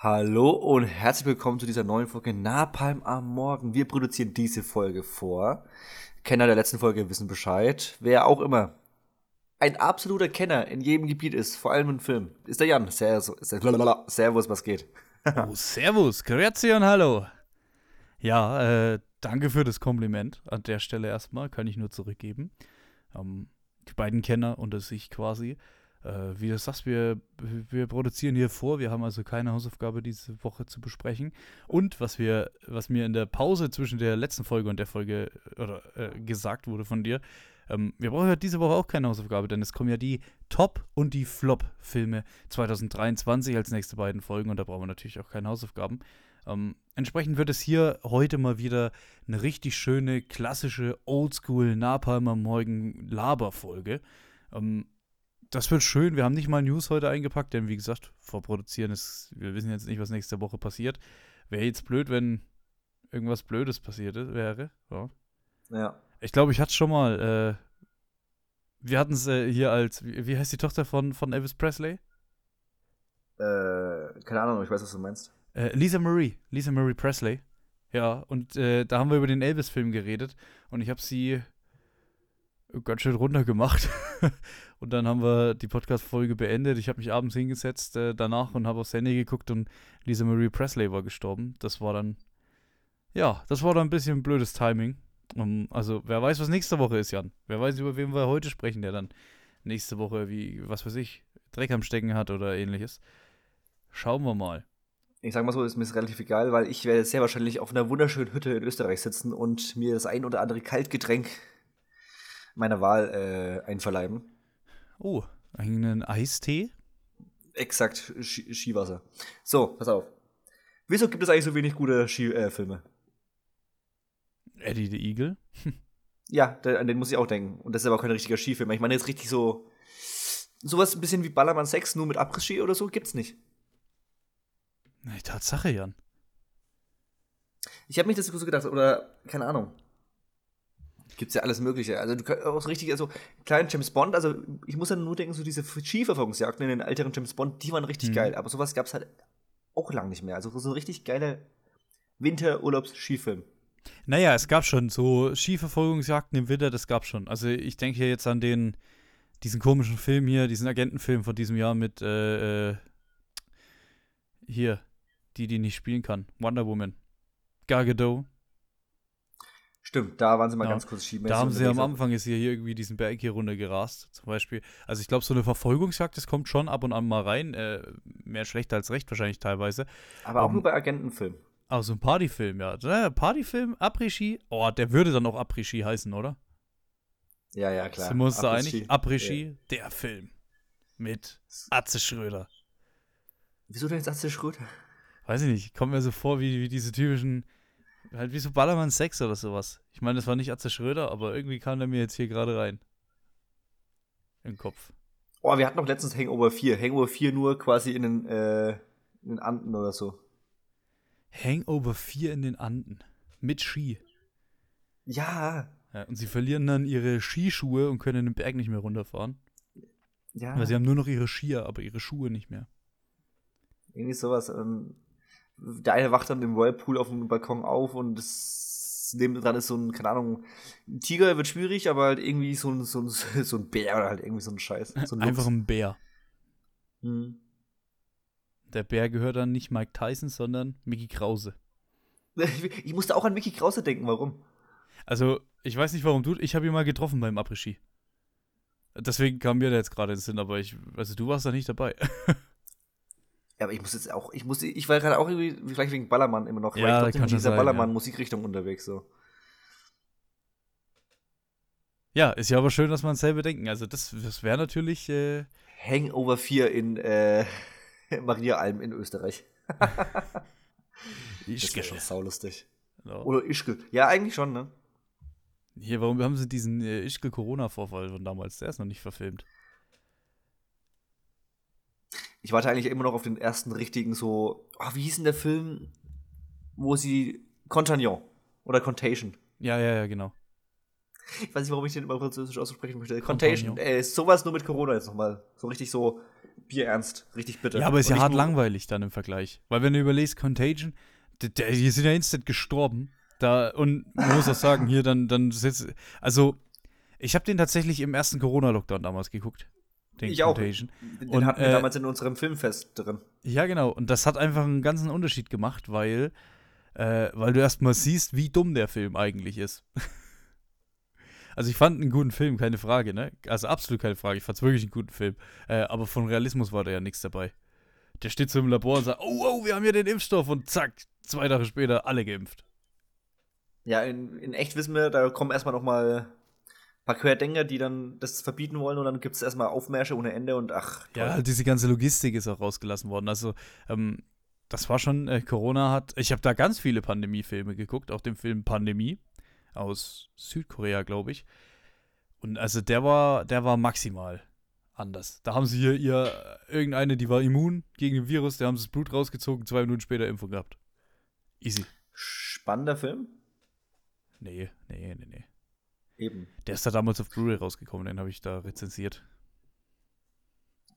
Hallo und herzlich willkommen zu dieser neuen Folge Napalm am Morgen. Wir produzieren diese Folge vor. Kenner der letzten Folge wissen Bescheid. Wer auch immer ein absoluter Kenner in jedem Gebiet ist, vor allem im Film, ist der Jan. Servus, was geht? oh, servus, grüezi und hallo. Ja, äh, danke für das Kompliment an der Stelle erstmal, kann ich nur zurückgeben. Ähm, die beiden Kenner unter sich quasi. Äh, wie du sagst, wir, wir produzieren hier vor. Wir haben also keine Hausaufgabe diese Woche zu besprechen. Und was wir, was mir in der Pause zwischen der letzten Folge und der Folge oder, äh, gesagt wurde von dir, ähm, wir brauchen ja diese Woche auch keine Hausaufgabe, denn es kommen ja die Top- und die Flop-Filme 2023 als nächste beiden Folgen und da brauchen wir natürlich auch keine Hausaufgaben. Ähm, entsprechend wird es hier heute mal wieder eine richtig schöne, klassische Oldschool Napalmer Morgen Laber-Folge. Ähm, das wird schön. Wir haben nicht mal News heute eingepackt, denn wie gesagt, vorproduzieren ist, wir wissen jetzt nicht, was nächste Woche passiert. Wäre jetzt blöd, wenn irgendwas Blödes passiert wäre. Ja. ja. Ich glaube, ich hatte es schon mal. Äh, wir hatten es äh, hier als, wie, wie, heißt die Tochter von, von Elvis Presley? Äh, keine Ahnung, ich weiß, was du meinst. Äh, Lisa Marie, Lisa Marie Presley. Ja, und äh, da haben wir über den Elvis-Film geredet und ich habe sie ganz schön runtergemacht. und dann haben wir die Podcast-Folge beendet. Ich habe mich abends hingesetzt äh, danach und habe aufs Handy geguckt und Lisa Marie Presley war gestorben. Das war dann, ja, das war dann ein bisschen blödes Timing. Um, also, wer weiß, was nächste Woche ist, Jan. Wer weiß, über wen wir heute sprechen, der dann nächste Woche, wie, was weiß ich, Dreck am Stecken hat oder ähnliches. Schauen wir mal. Ich sag mal so, ist mir relativ egal, weil ich werde sehr wahrscheinlich auf einer wunderschönen Hütte in Österreich sitzen und mir das ein oder andere Kaltgetränk meiner Wahl äh, einverleiben. Oh, einen Eistee? Exakt, Ski Skiwasser. So, pass auf. Wieso gibt es eigentlich so wenig gute Skifilme? Äh, Eddie the Eagle? ja, der, an den muss ich auch denken. Und das ist aber kein richtiger Skifilm. Ich meine jetzt richtig so. Sowas ein bisschen wie Ballermann 6, nur mit Abriss-Ski oder so, gibt's nicht. Nee, Tatsache, Jan. Ich habe mich das so gedacht, oder keine Ahnung gibt's ja alles Mögliche. Also du kannst auch richtig, also kleinen James Bond, also ich muss dann nur denken, so diese Skiverfolgungsjagden in den älteren James Bond, die waren richtig mhm. geil. Aber sowas gab's halt auch lang nicht mehr. Also so ein richtig geiler Winterurlaubs-Skifilm. Naja, es gab schon so Skiverfolgungsjagden im Winter, das gab schon. Also ich denke hier jetzt an den, diesen komischen Film hier, diesen Agentenfilm von diesem Jahr mit, äh, äh, hier, die, die nicht spielen kann. Wonder Woman. Gal Gadot. Stimmt, da waren sie mal ja. ganz kurz schieben. Da haben sie am Anfang ist hier, hier irgendwie diesen Berg hier runtergerast, zum Beispiel. Also ich glaube, so eine Verfolgungsjagd, das kommt schon ab und an mal rein. Äh, mehr schlecht als recht wahrscheinlich teilweise. Aber auch um, nur bei Agentenfilmen. Auch so ein Partyfilm, ja. Partyfilm, Après-Ski. Oh, der würde dann auch Après-Ski heißen, oder? Ja, ja, klar. Sind wir uns da einig? Après-Ski, ja. der Film. Mit Atze Schröder. Wieso denn jetzt Atze Schröder? Weiß ich nicht. Kommt mir so vor wie, wie diese typischen Halt wie so Ballermann 6 oder sowas. Ich meine, das war nicht Atze Schröder, aber irgendwie kam der mir jetzt hier gerade rein. Im Kopf. Oh, wir hatten noch letztens Hangover 4. Hangover 4 nur quasi in den, äh, in den Anden oder so. Hangover 4 in den Anden. Mit Ski. Ja. ja. Und sie verlieren dann ihre Skischuhe und können den Berg nicht mehr runterfahren. Ja. Weil sie haben nur noch ihre Skier, aber ihre Schuhe nicht mehr. Irgendwie sowas. Ähm, der eine wacht dann im Whirlpool auf dem Balkon auf und das dran ist so ein, keine Ahnung, ein Tiger wird schwierig, aber halt irgendwie so ein, so ein, so ein Bär oder halt irgendwie so ein Scheiß. So ein Einfach ein Bär. Hm. Der Bär gehört dann nicht Mike Tyson, sondern Mickey Krause. Ich musste auch an Mickey Krause denken, warum? Also, ich weiß nicht, warum du, ich habe ihn mal getroffen beim Après-Ski. Deswegen kam mir da jetzt gerade in den Sinn, aber ich, also du warst da nicht dabei. Ja, aber ich muss jetzt auch, ich muss, ich war gerade auch irgendwie, vielleicht wegen Ballermann immer noch, ja, weil ich trotzdem in dieser Ballermann-Musikrichtung unterwegs so. Ja, ist ja aber schön, dass man es selber denken. Also das, das wäre natürlich äh Hangover 4 in äh, Maria Alm in Österreich. das wäre schon saulustig. Genau. Oder Ischgl. Ja, eigentlich schon, ne? Hier, warum haben sie diesen äh, Ischgl-Corona-Vorfall von damals? Der ist noch nicht verfilmt ich warte eigentlich immer noch auf den ersten richtigen so, oh, wie hieß denn der Film, wo sie Contagnon oder Contagion. Ja, ja, ja, genau. Ich weiß nicht, warum ich den immer französisch aussprechen möchte. Contagion. Ey, sowas nur mit Corona jetzt nochmal. So richtig so bierernst. Richtig bitte. Ja, aber ist ja hart langweilig dann im Vergleich. Weil wenn du überlegst, Contagion, die, die sind ja instant gestorben. Da, und man muss auch sagen, hier dann, dann sitzt. Also, ich habe den tatsächlich im ersten Corona-Lockdown damals geguckt. Den ich Contagion. auch. Den und, hatten wir äh, damals in unserem Filmfest drin. Ja, genau. Und das hat einfach einen ganzen Unterschied gemacht, weil, äh, weil du erstmal siehst, wie dumm der Film eigentlich ist. Also ich fand einen guten Film, keine Frage, ne? Also absolut keine Frage. Ich fand es wirklich einen guten Film. Äh, aber von Realismus war da ja nichts dabei. Der steht so im Labor und sagt, oh, oh, wir haben hier den Impfstoff und zack, zwei Tage später alle geimpft. Ja, in, in echt wissen wir, da kommen erstmal noch mal ein paar Querdenker, die dann das verbieten wollen und dann gibt es erstmal Aufmärsche ohne Ende und ach. Toll. Ja, diese ganze Logistik ist auch rausgelassen worden. Also, ähm, das war schon, äh, Corona hat, ich habe da ganz viele Pandemiefilme geguckt, auch den Film Pandemie aus Südkorea, glaube ich. Und also der war, der war maximal anders. Da haben sie hier ihr, irgendeine, die war immun gegen den Virus, der haben sie das Blut rausgezogen, zwei Minuten später Impfung gehabt. Easy. Spannender Film? Nee, nee, nee, nee. Eben. Der ist da damals auf Blu-ray rausgekommen, den habe ich da rezensiert.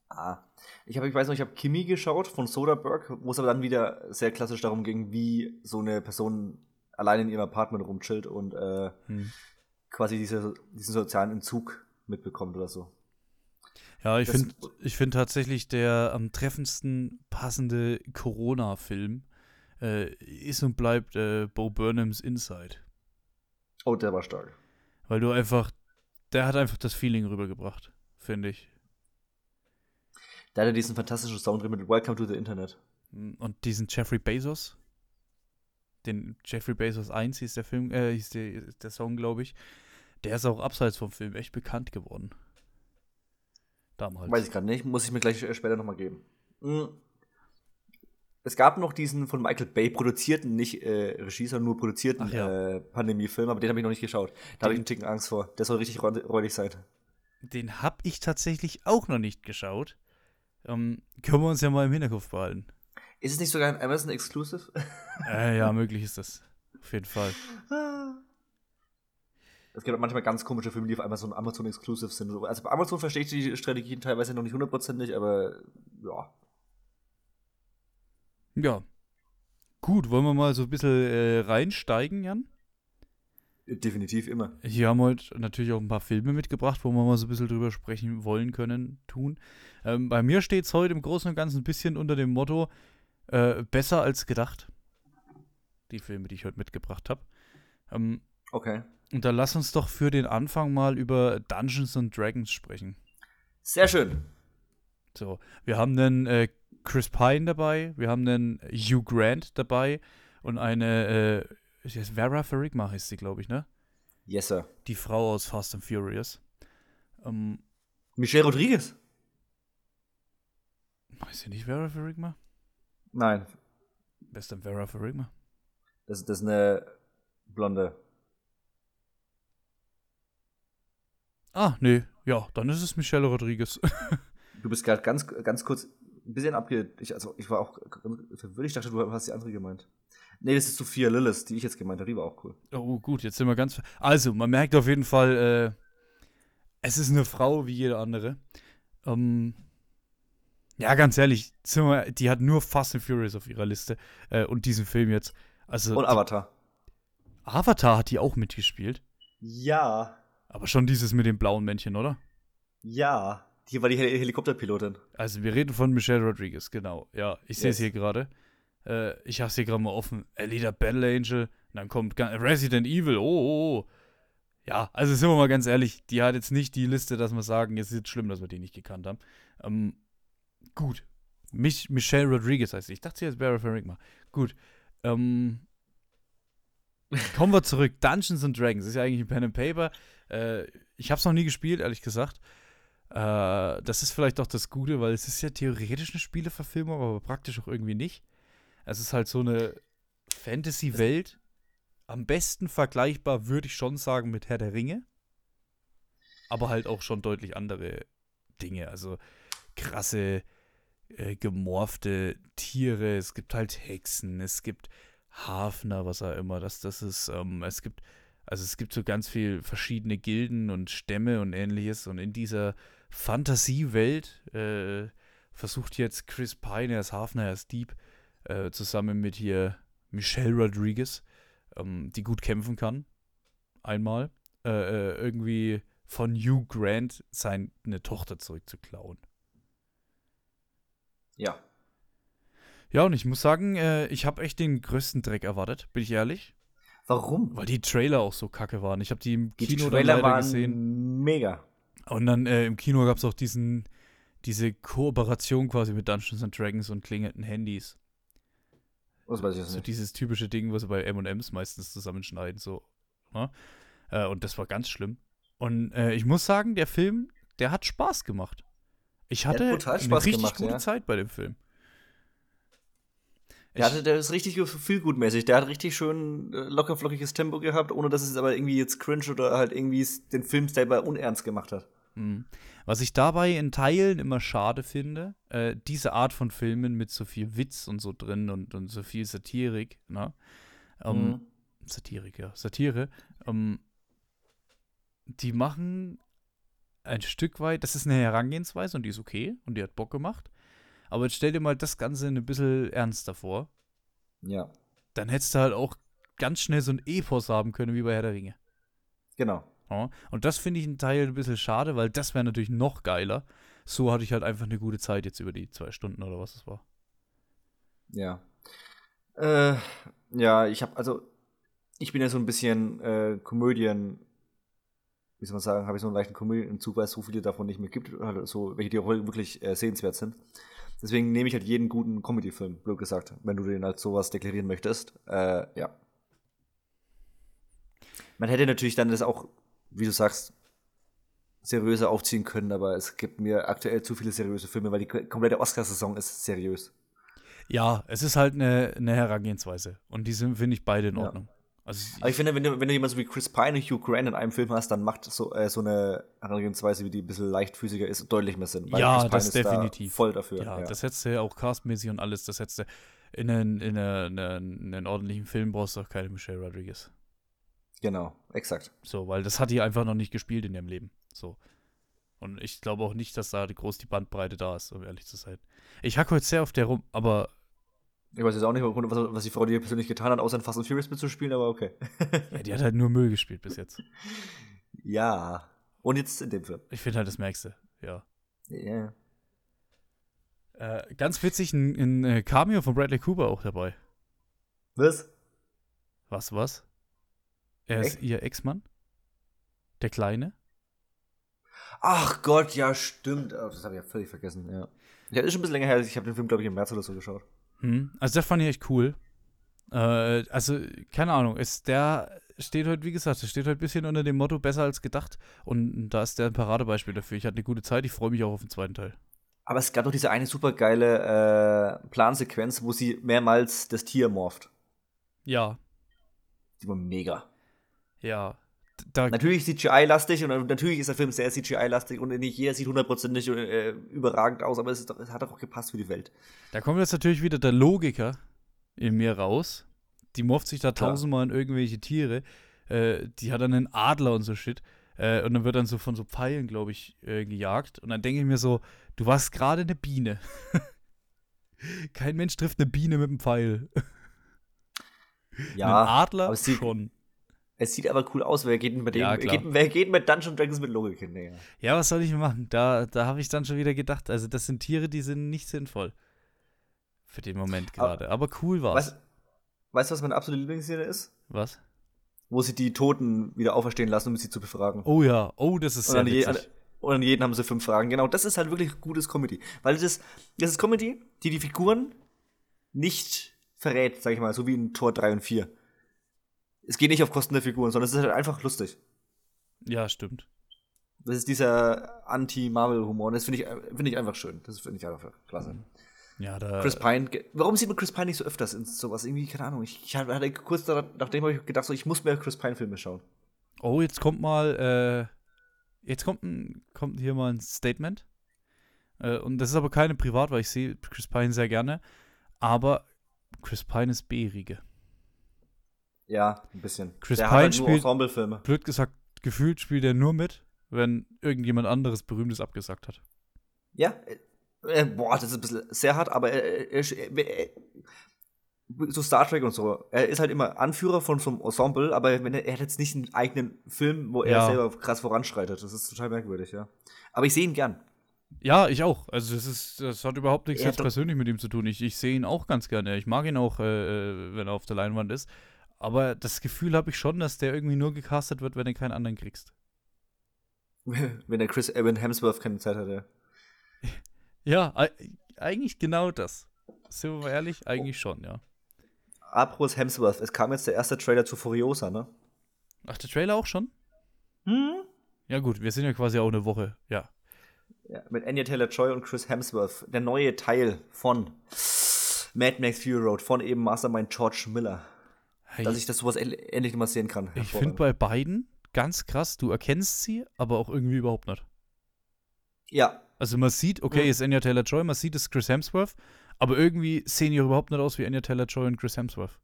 Ah. Ich habe, ich weiß noch, ich habe Kimi geschaut von Soderbergh, wo es aber dann wieder sehr klassisch darum ging, wie so eine Person allein in ihrem Apartment rumchillt und äh, hm. quasi diese, diesen sozialen Entzug mitbekommt oder so. Ja, ich finde ich find tatsächlich der am treffendsten passende Corona-Film äh, ist und bleibt äh, Bo Burnhams Inside. Oh, der war stark. Weil du einfach, der hat einfach das Feeling rübergebracht, finde ich. Der hatte diesen fantastischen Sound drin mit Welcome to the Internet. Und diesen Jeffrey Bezos den Jeffrey Bezos 1 hieß der Film, äh, hieß der, der Song, glaube ich. Der ist auch abseits vom Film echt bekannt geworden. Damals. Weiß ich gerade nicht, muss ich mir gleich äh, später nochmal geben. Mhm. Es gab noch diesen von Michael Bay produzierten, nicht äh, Regie, sondern nur produzierten ja. äh, Pandemie-Film, aber den habe ich noch nicht geschaut. Da habe ich einen Ticken Angst vor. Der soll richtig räudig sein. Den habe ich tatsächlich auch noch nicht geschaut. Ähm, können wir uns ja mal im Hinterkopf behalten. Ist es nicht sogar ein Amazon Exclusive? Äh, ja, möglich ist das. Auf jeden Fall. Es gibt auch manchmal ganz komische Filme, die auf Amazon, Amazon Exclusive sind. Also bei Amazon verstehe ich die Strategien teilweise noch nicht hundertprozentig, aber ja. Ja. Gut, wollen wir mal so ein bisschen äh, reinsteigen, Jan? Definitiv immer. Hier haben wir heute natürlich auch ein paar Filme mitgebracht, wo wir mal so ein bisschen drüber sprechen wollen können, tun. Ähm, bei mir steht es heute im Großen und Ganzen ein bisschen unter dem Motto, äh, besser als gedacht. Die Filme, die ich heute mitgebracht habe. Ähm, okay. Und dann lass uns doch für den Anfang mal über Dungeons and Dragons sprechen. Sehr schön. So, wir haben dann äh, Chris Pine dabei, wir haben dann Hugh Grant dabei und eine äh, Vera Farigma heißt sie, glaube ich, ne? Yes, sir. Die Frau aus Fast and Furious. Ähm, Michelle Rodriguez. Weiß sie nicht Vera Farigma? Nein. Wer ist denn Vera Farigma? Das, das ist eine Blonde. Ah, nee. Ja, dann ist es Michelle Rodriguez. du bist gerade ganz, ganz kurz ein bisschen abge... Ich, also, ich war auch verwirrt. Ich dachte, du hast die andere gemeint. Nee, das ist Sophia Lillis, die ich jetzt gemeint habe. Die war auch cool. Oh, gut, jetzt sind wir ganz... Also, man merkt auf jeden Fall, äh, es ist eine Frau wie jede andere. Ähm, ja, ganz ehrlich, die hat nur Fast and Furious auf ihrer Liste äh, und diesen Film jetzt. Also, und Avatar. Avatar hat die auch mitgespielt? Ja. Aber schon dieses mit dem blauen Männchen, oder? Ja. Die war die Hel Helikopterpilotin. Also wir reden von Michelle Rodriguez, genau. Ja, ich sehe es hier gerade. Äh, ich habe es hier gerade mal offen. Alita Battle Angel. Und dann kommt Resident Evil. Oh, oh, oh. Ja, also sind wir mal ganz ehrlich, die hat jetzt nicht die Liste, dass wir sagen, es ist jetzt schlimm, dass wir die nicht gekannt haben. Ähm, Gut. Mich, Michelle Rodriguez heißt sie. Ich dachte, sie heißt Barry Farigma. Gut. Ähm, kommen wir zurück. Dungeons and Dragons ist ja eigentlich ein Pen and Paper. Äh, ich habe es noch nie gespielt, ehrlich gesagt. Äh, das ist vielleicht auch das Gute, weil es ist ja theoretisch eine Spieleverfilmung, aber praktisch auch irgendwie nicht. Es ist halt so eine Fantasy-Welt. Am besten vergleichbar, würde ich schon sagen, mit Herr der Ringe. Aber halt auch schon deutlich andere Dinge. Also krasse äh, gemorfte Tiere, es gibt halt Hexen, es gibt Hafner, was auch immer, das, das ist, ähm, es gibt Also es gibt so ganz viel verschiedene Gilden und Stämme und ähnliches. Und in dieser Fantasiewelt äh, versucht jetzt Chris Pine, er ist Hafner, er ist Dieb, äh, zusammen mit hier Michelle Rodriguez, ähm, die gut kämpfen kann, einmal, äh, äh irgendwie von Hugh Grant seine Tochter zurückzuklauen. Ja. Ja, und ich muss sagen, äh, ich habe echt den größten Dreck erwartet, bin ich ehrlich. Warum? Weil die Trailer auch so kacke waren. Ich habe die im Die Kino Trailer dann leider waren gesehen. mega. Und dann äh, im Kino gab es auch diesen, diese Kooperation quasi mit Dungeons and Dragons und klingenden Handys. Das weiß ich jetzt So nicht. dieses typische Ding, was sie bei M&M's meistens zusammenschneiden, so. Ne? Äh, und das war ganz schlimm. Und äh, ich muss sagen, der Film, der hat Spaß gemacht. Ich hat hatte eine richtig gemacht, gute ja. Zeit bei dem Film. Der, hatte, der ist richtig viel gutmäßig. Der hat richtig schön äh, locker flockiges Tempo gehabt, ohne dass es aber irgendwie jetzt cringe oder halt irgendwie den Film selber unernst gemacht hat. Mhm. Was ich dabei in Teilen immer schade finde, äh, diese Art von Filmen mit so viel Witz und so drin und, und so viel Satirik, ne? Ähm, Mhm. Satirik, ja, Satire, ähm, die machen ein Stück weit, das ist eine Herangehensweise und die ist okay und die hat Bock gemacht. Aber jetzt stell dir mal das Ganze ein bisschen ernster vor. Ja, Dann hättest du halt auch ganz schnell so ein Epos haben können wie bei Herr der Ringe. genau. Ja, und das finde ich einen Teil ein bisschen schade, weil das wäre natürlich noch geiler. So hatte ich halt einfach eine gute Zeit jetzt über die zwei Stunden oder was es war. Ja. Äh, ja, ich habe also, ich bin ja so ein bisschen äh, Komödien, wie soll man sagen, habe ich so einen leichten Komödienzug, weil es so viele davon nicht mehr gibt, also so, welche die auch wirklich äh, sehenswert sind. Deswegen nehme ich halt jeden guten Comedy-Film, blöd gesagt, wenn du den als sowas deklarieren möchtest. Äh, ja. Man hätte natürlich dann das auch, wie du sagst, seriöser aufziehen können, aber es gibt mir aktuell zu viele seriöse Filme, weil die komplette Oscarsaison ist seriös. Ja, es ist halt eine, eine Herangehensweise. Und die sind, finde ich, beide in Ja. Ordnung. Also, Aber ich finde, wenn du, wenn du jemanden so wie Chris Pine und Hugh Grant in einem Film hast, dann macht so, äh, so eine Herangehensweise, wie die ein bisschen leichtfüßiger ist, deutlich mehr Sinn. Ja, das ist da definitiv. voll dafür. ja, Ja, das hättest du ja auch castmäßig und alles, das hättest du in einen, in einen, einen, einen ordentlichen Film brauchst du auch keine Michelle Rodriguez. Genau, exakt. So, weil das hat die einfach noch nicht gespielt in ihrem Leben. So. Und ich glaube auch nicht, dass da groß die Bandbreite da ist, um ehrlich zu sein. Ich hacke heute sehr auf der rum, aber Ich weiß jetzt auch nicht, was, was die Frau dir persönlich getan hat, außer in Fast and Furious mitzuspielen, aber okay. ja, die hat halt nur Müll gespielt bis jetzt. ja. Und jetzt in dem Film. Ich finde halt das Merkste, ja. Ja. Äh, ganz witzig, ein, ein äh, Cameo von Bradley Cooper auch dabei. Was? Was, was? Er ist Ex? ihr Ex-Mann? Der Kleine? Ach Gott, ja, stimmt. Oh, das habe ich ja völlig vergessen, ja. Ja, ist schon ein bisschen länger her. Ich habe den Film, glaube ich, im März oder so geschaut. Hm. Also das fand ich echt cool. Äh, also, keine Ahnung, ist der steht heute, wie gesagt, der steht heute ein bisschen unter dem Motto besser als gedacht. Und da ist der ein Paradebeispiel dafür. Ich hatte eine gute Zeit, ich freue mich auch auf den zweiten Teil. Aber es gab doch diese eine super geile äh, Plansequenz, wo sie mehrmals das Tier morpht. Ja, Die war mega. Ja. Da, Natürlich CGI-lastig und natürlich ist der Film sehr CGI-lastig und nicht jeder sieht hundertprozentig äh, überragend aus, aber es, doch, es hat doch auch gepasst für die Welt. da kommt jetzt natürlich wieder der Logiker in mir raus. Die morpht sich da Klar. tausendmal in irgendwelche Tiere. Äh, die hat dann einen Adler und so Shit. Äh, und dann wird dann so von so Pfeilen, glaube ich, äh, gejagt. Und dann denke ich mir so, du warst gerade eine Biene. Kein Mensch trifft eine Biene mit einem Pfeil. Ja, einen Adler aber sieht- schon. Es sieht aber cool aus, wer geht mit dem, Ja, geht, wer geht mit Dungeons Dragons mit Logik hin? Nee. Ja, was soll ich machen? Da, da habe ich dann schon wieder gedacht, also das sind Tiere, die sind nicht sinnvoll. Für den Moment Aber- gerade. Aber cool war's. Weißt, weißt du, was meine absolute Lieblingsszene ist? Was? Wo sie die Toten wieder auferstehen lassen, um sie zu befragen. Oh ja, oh, das ist Und sehr an, witzig. und an jeden haben sie fünf Fragen. Genau, das ist halt wirklich gutes Comedy. Weil das, das ist Comedy, die die Figuren nicht verrät, sag ich mal, so wie in Tor 3 und 4. Es geht nicht auf Kosten der Figuren, sondern es ist halt einfach lustig. Ja, stimmt. Das ist dieser Anti-Marvel-Humor. Und das finde ich, finde ich einfach schön. Das finde ich einfach klasse. Ja, da. Chris Pine. Warum sieht man Chris Pine nicht so öfters in sowas? Irgendwie, keine Ahnung. Ich, ich hatte kurz daran, nachdem habe ich gedacht, so, ich muss mehr Chris Pine-Filme schauen. Oh, jetzt kommt mal, äh, jetzt kommt, ein, kommt hier mal ein Statement. Äh, und das ist aber keine privat, weil ich sehe Chris Pine sehr gerne. Aber Chris Pine ist B-Riege. Ja, ein bisschen. Chris der Pine halt nur spielt- Ensemblefilme. Blöd gesagt, gefühlt spielt er nur mit, wenn irgendjemand anderes Berühmtes abgesagt hat. Ja, äh, äh, boah, das ist ein bisschen sehr hart, aber er, er, er, er, so Star Trek und so. Er ist halt immer Anführer von so einem Ensemble, aber wenn er, er hat jetzt nicht einen eigenen Film, wo er Ja. selber krass voranschreitet. Das ist total merkwürdig, ja. Aber ich sehe ihn gern. Ja, ich auch. Also das ist, das hat überhaupt nichts jetzt persönlich mit ihm zu tun. Ich, ich sehe ihn auch ganz gerne. Ich mag ihn auch, äh, äh, wenn er auf der Leinwand ist. Aber das Gefühl habe ich schon, dass der irgendwie nur gecastet wird, wenn du keinen anderen kriegst. wenn der Chris Evan Hemsworth keine Zeit hatte. Ja, eigentlich genau das. Sind wir mal ehrlich? Eigentlich schon, ja. Apropos Hemsworth, es kam jetzt der erste Trailer zu Furiosa, ne? Ach, der Trailer auch schon? Hm? Ja gut, wir sind ja quasi auch eine Woche. Ja. Ja, mit Anya Taylor-Joy und Chris Hemsworth. Der neue Teil von Mad Max Fury Road, von eben Mastermind George Miller. Hey, Dass ich das sowas end- endlich mal sehen kann. ich finde bei beiden ganz krass, du erkennst sie, aber auch irgendwie überhaupt nicht. Ja, Also man sieht, okay, Mhm. ist Anya Taylor-Joy, man sieht, es ist Chris Hemsworth, aber irgendwie sehen die überhaupt nicht aus wie Anya Taylor-Joy und Chris Hemsworth.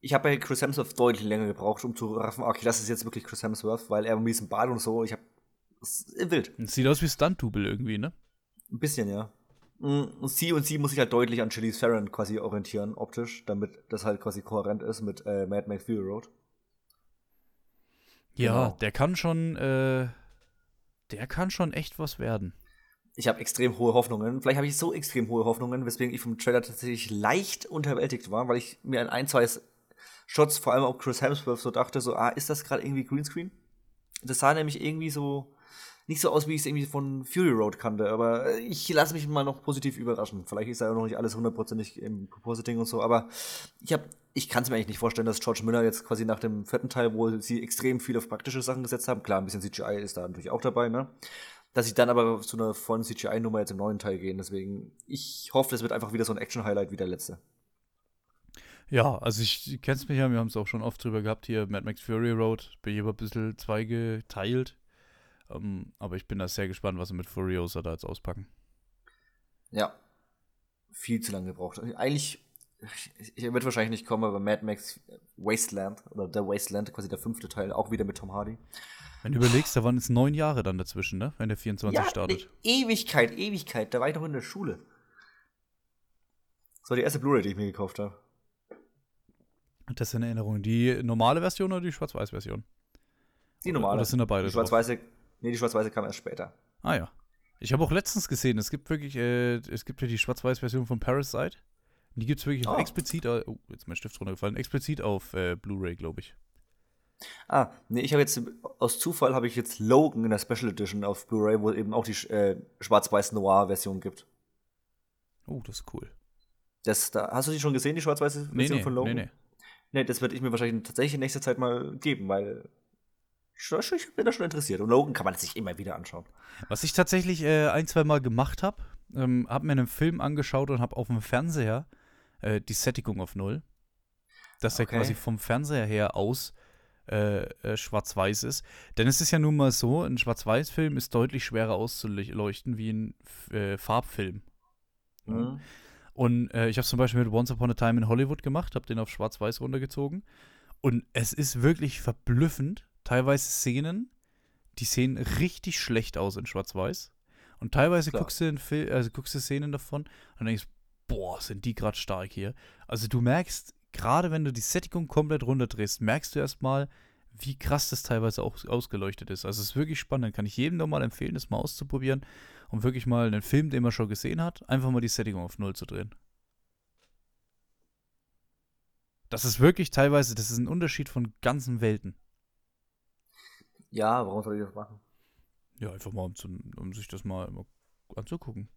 ich habe bei Chris Hemsworth deutlich länger gebraucht, um zu raffen, okay, das ist jetzt wirklich Chris Hemsworth, weil er mit diesem Bart und so, ich habe wild. Sieht aus wie Stunt-Double irgendwie, ne? Ein bisschen, ja. Mm, Und sie und sie muss sich halt deutlich an Charlize Theron quasi orientieren, optisch, damit das halt quasi kohärent ist mit äh, Mad Max Fury Road. Ja, Genau. der kann schon, äh, der kann schon echt was werden. Ich habe extrem hohe Hoffnungen. Vielleicht habe ich so extrem hohe Hoffnungen, weswegen ich vom Trailer tatsächlich leicht unterwältigt war, weil ich mir an ein, zwei Shots, vor allem auch Chris Hemsworth, so dachte, so, ah, ist das gerade irgendwie Greenscreen? Das sah nämlich irgendwie so nicht so aus, wie ich es irgendwie von Fury Road kannte, aber ich lasse mich mal noch positiv überraschen. Vielleicht ist da ja noch nicht alles hundertprozentig im Propositing und so, aber ich habe, ich kann es mir eigentlich nicht vorstellen, dass George Miller jetzt quasi nach dem vierten Teil, wo sie extrem viel auf praktische Sachen gesetzt haben, klar, ein bisschen CGI ist da natürlich auch dabei, ne? Dass sie dann aber zu einer vollen CGI-Nummer jetzt im neuen Teil gehen. Deswegen, ich hoffe, das wird einfach wieder so ein Action-Highlight wie der letzte. Ja, also ich, kennst mich ja, wir haben es auch schon oft drüber gehabt hier, Mad Max Fury Road, bin ich aber ein bisschen zweigeteilt. Ähm, aber ich bin da sehr gespannt, was sie mit Furiosa da jetzt auspacken. Ja. Viel zu lange gebraucht. Eigentlich, ich wird wahrscheinlich nicht kommen, aber Mad Max Wasteland oder der Wasteland, quasi der fünfte Teil, auch wieder mit Tom Hardy. Wenn du überlegst, da waren jetzt neun Jahre dann dazwischen, ne? Wenn der 24 startet. ne Ewigkeit, Ewigkeit. Da war ich noch in der Schule. Das war die erste Blu-ray, die ich mir gekauft habe. Das ist in Erinnerung. Die normale Version oder die Schwarz-Weiß-Version? Die normale. Oder sind da beide die schwarz-weiße, nee, die schwarz-weiße kam erst später. Ah ja. Ich habe auch letztens gesehen, es gibt wirklich, äh, es gibt ja die Schwarz-Weiß-Version von Parasite. Die gibt es wirklich Oh. explizit, oh, jetzt ist mein Stift runtergefallen, explizit auf äh, Blu-ray, glaube ich. Ah, nee, ich habe jetzt, aus Zufall habe ich jetzt Logan in der Special Edition auf Blu-ray, wo es eben auch die äh, schwarz-weiß Noir-Version gibt. Oh, das ist cool. Das, da, hast du die schon gesehen, die schwarz-weiße Version Nee, nee, von Logan? nee, nee. Nee, das werde ich mir wahrscheinlich tatsächlich in nächster Zeit mal geben, weil ich, bin da schon interessiert. Und Logan kann man sich immer wieder anschauen. Was ich tatsächlich äh, ein, zwei Mal gemacht habe, ähm, habe mir einen Film angeschaut und habe auf dem Fernseher äh, die Sättigung auf Null. Dass der Okay. quasi vom Fernseher her aus äh, äh, schwarz-weiß ist. Denn es ist ja nun mal so, ein Schwarz-Weiß-Film ist deutlich schwerer auszuleuchten wie ein äh, Farbfilm. Mhm. Und äh, ich habe zum Beispiel mit Once Upon a Time in Hollywood gemacht, habe den auf Schwarz-Weiß runtergezogen. Und es ist wirklich verblüffend. Teilweise Szenen, die sehen richtig schlecht aus in Schwarz-Weiß. Und teilweise Klar. guckst du, in Fil also guckst du Szenen davon und denkst, boah, sind die gerade stark hier. Also du merkst, gerade wenn du die Sättigung komplett runterdrehst, merkst du erstmal, wie krass das teilweise auch ausgeleuchtet ist. Also es ist wirklich spannend. Kann ich jedem nochmal empfehlen, das mal auszuprobieren und wirklich mal einen Film, den man schon gesehen hat, einfach mal die Sättigung auf Null zu drehen. Das ist wirklich teilweise, das ist ein Unterschied von ganzen Welten. Ja, warum soll ich das machen? Ja, einfach mal, um, zu, um sich das mal, anzugucken.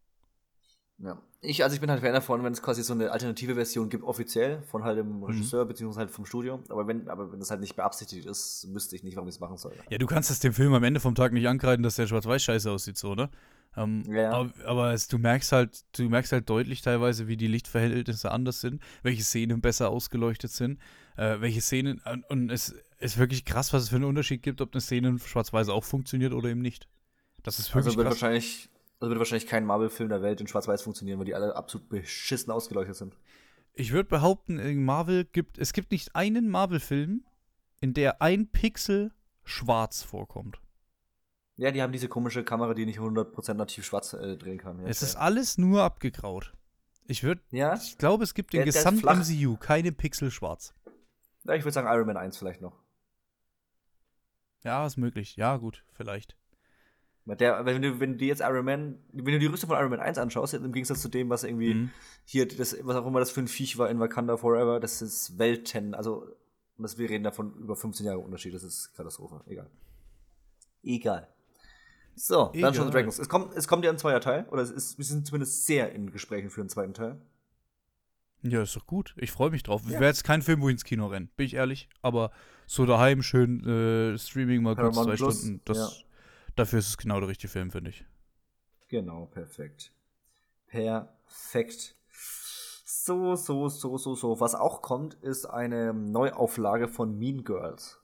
Ja. Ich, also ich bin halt Fan davon, wenn es quasi so eine alternative Version gibt, offiziell, von halt dem Regisseur, beziehungsweise halt vom Studio. Aber wenn, aber wenn das halt nicht beabsichtigt ist, wüsste ich nicht, warum ich es machen soll. Ja, du kannst es dem Film am Ende vom Tag nicht ankreiden, dass der schwarz-weiß scheiße aussieht, so, ne? Ähm, Ja. Aber, aber es, du merkst halt, du merkst halt deutlich teilweise, wie die Lichtverhältnisse anders sind, welche Szenen besser ausgeleuchtet sind, äh, welche Szenen, und, und es ist wirklich krass, was es für einen Unterschied gibt, ob eine Szene in schwarz-weiß auch funktioniert oder eben nicht. Das ist wirklich Also wird krass. wahrscheinlich, also wird wahrscheinlich kein Marvel-Film der Welt in Schwarz-Weiß funktionieren, weil die alle absolut beschissen ausgeleuchtet sind. Ich würde behaupten, in Marvel gibt, es gibt nicht einen Marvel-Film, in der ein Pixel schwarz vorkommt. Ja, die haben diese komische Kamera, die nicht 100% nativ schwarz äh, drehen kann. Ja, es ist alles nur abgegraut. Ich würde, ja? ich glaube, es gibt im gesamten MCU keine Pixel schwarz. Ja, ich würde sagen Iron Man 1 vielleicht noch. Ja, ist möglich. Ja, gut, vielleicht. Der, wenn, du, wenn du jetzt Iron Man, wenn du die Rüstung von Iron Man 1 anschaust, im Gegensatz zu dem, was irgendwie mhm. hier, das, was auch immer das für ein Viech war in Wakanda Forever, das ist Welten, also das, wir reden davon über 15 Jahre Unterschied, das ist Katastrophe. Egal. Egal. So, Egal. Dungeons Dragons. Es kommt, es kommt ja ein zweiter Teil, oder es ist, wir sind zumindest sehr in Gesprächen für einen zweiten Teil. Ja, ist doch gut. Ich freue mich drauf. Ja. Wäre jetzt kein Film, wo ich ins Kino renne, bin ich ehrlich. Aber so daheim schön äh, Streaming mal kurz zwei Plus, Stunden, das, ja. dafür ist es genau der richtige Film, finde ich. Genau, perfekt. Perfekt. So, so, so, so, so. Was auch kommt, ist eine Neuauflage von Mean Girls.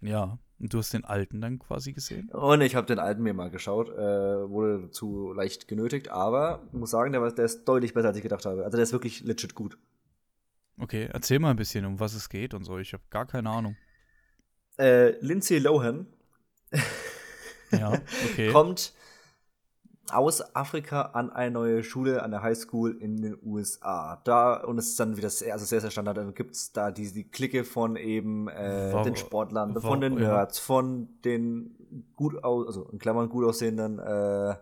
Ja, du hast den alten dann quasi gesehen? Und ich habe den alten mir mal geschaut, äh, wurde dazu leicht genötigt, aber muss sagen, der, der ist deutlich besser, als ich gedacht habe. Also der ist wirklich legit gut. Okay, erzähl mal ein bisschen, um was es geht und so. Ich habe gar keine Ahnung. Äh, Lindsay Lohan ja, okay. kommt aus Afrika an eine neue Schule, an der Highschool in den USA. Da, und es ist dann wieder sehr, also sehr, sehr Standard, dann gibt es da die, die Clique von eben äh, war, den Sportlern, war, von den Nerds, ja. von den gut aus, also in Klammern gut aussehenden äh,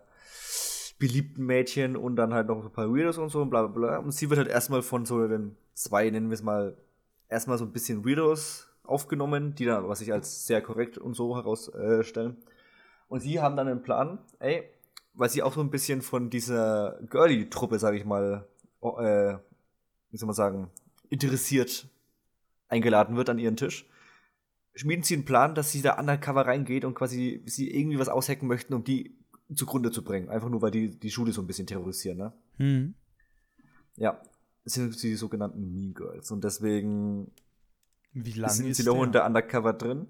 beliebten Mädchen und dann halt noch ein paar Weirdos und so und bla bla bla. Und sie wird halt erstmal von so den zwei, nennen wir es mal, erstmal so ein bisschen Weirdos aufgenommen, die dann was sich als sehr korrekt und so herausstellen. und sie haben dann einen Plan, ey, weil sie auch so ein bisschen von dieser Girly-Truppe, sage ich mal, äh, wie soll man sagen, interessiert eingeladen wird an ihren Tisch, schmieden sie einen Plan, dass sie da undercover reingeht und quasi sie irgendwie was aushacken möchten, um die zugrunde zu bringen. Einfach nur, weil die die Schule so ein bisschen terrorisieren, ne? Mhm. Ja, das sind die sogenannten Mean Girls. Und deswegen Wie lange sind sie noch unter Undercover drin.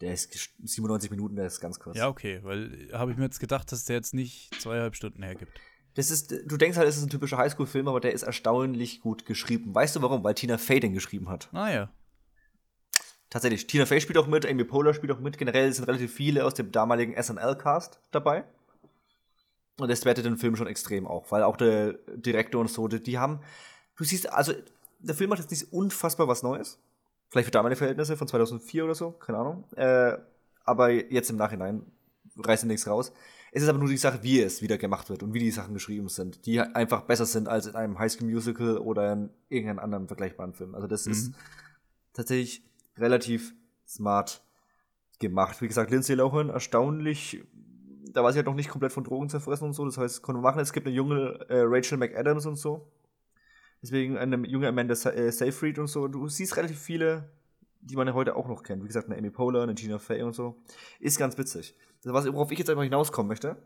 Der ist 97 Minuten, der ist ganz kurz. Ja, okay, weil habe ich mir jetzt gedacht, dass der jetzt nicht zweieinhalb Stunden hergibt. Das ist, du denkst halt, es ist ein typischer Highschool-Film, aber der ist erstaunlich gut geschrieben. Weißt du warum? Weil Tina Fey den geschrieben hat. Ah ja. Tatsächlich, Tina Fey spielt auch mit, Amy Poehler spielt auch mit. Generell sind relativ viele aus dem damaligen SNL-Cast dabei. Und das wertet den Film schon extrem auch, weil auch der Direktor und so, die, die haben, du siehst, also der Film hat jetzt nicht unfassbar was Neues. Vielleicht für damalige Verhältnisse von 2004 oder so, keine Ahnung. Äh, aber jetzt im Nachhinein reißt nichts raus. Es ist aber nur die Sache, wie es wieder gemacht wird und wie die Sachen geschrieben sind, die einfach besser sind als in einem Highschool Musical oder in irgendeinem anderen vergleichbaren Film. Also das mhm. ist tatsächlich relativ smart gemacht. Wie gesagt, Lindsay Lohan erstaunlich, da war sie halt noch nicht komplett von Drogen zerfressen und so. Das heißt, konnte man machen. Es gibt eine junge äh, Rachel McAdams und so, Deswegen eine junge Amanda äh, Seyfried und so. Du siehst relativ viele, die man ja heute auch noch kennt. Wie gesagt, eine Amy Poehler, eine Gina Fey und so. Ist ganz witzig. Das, was, worauf ich jetzt einfach hinauskommen möchte,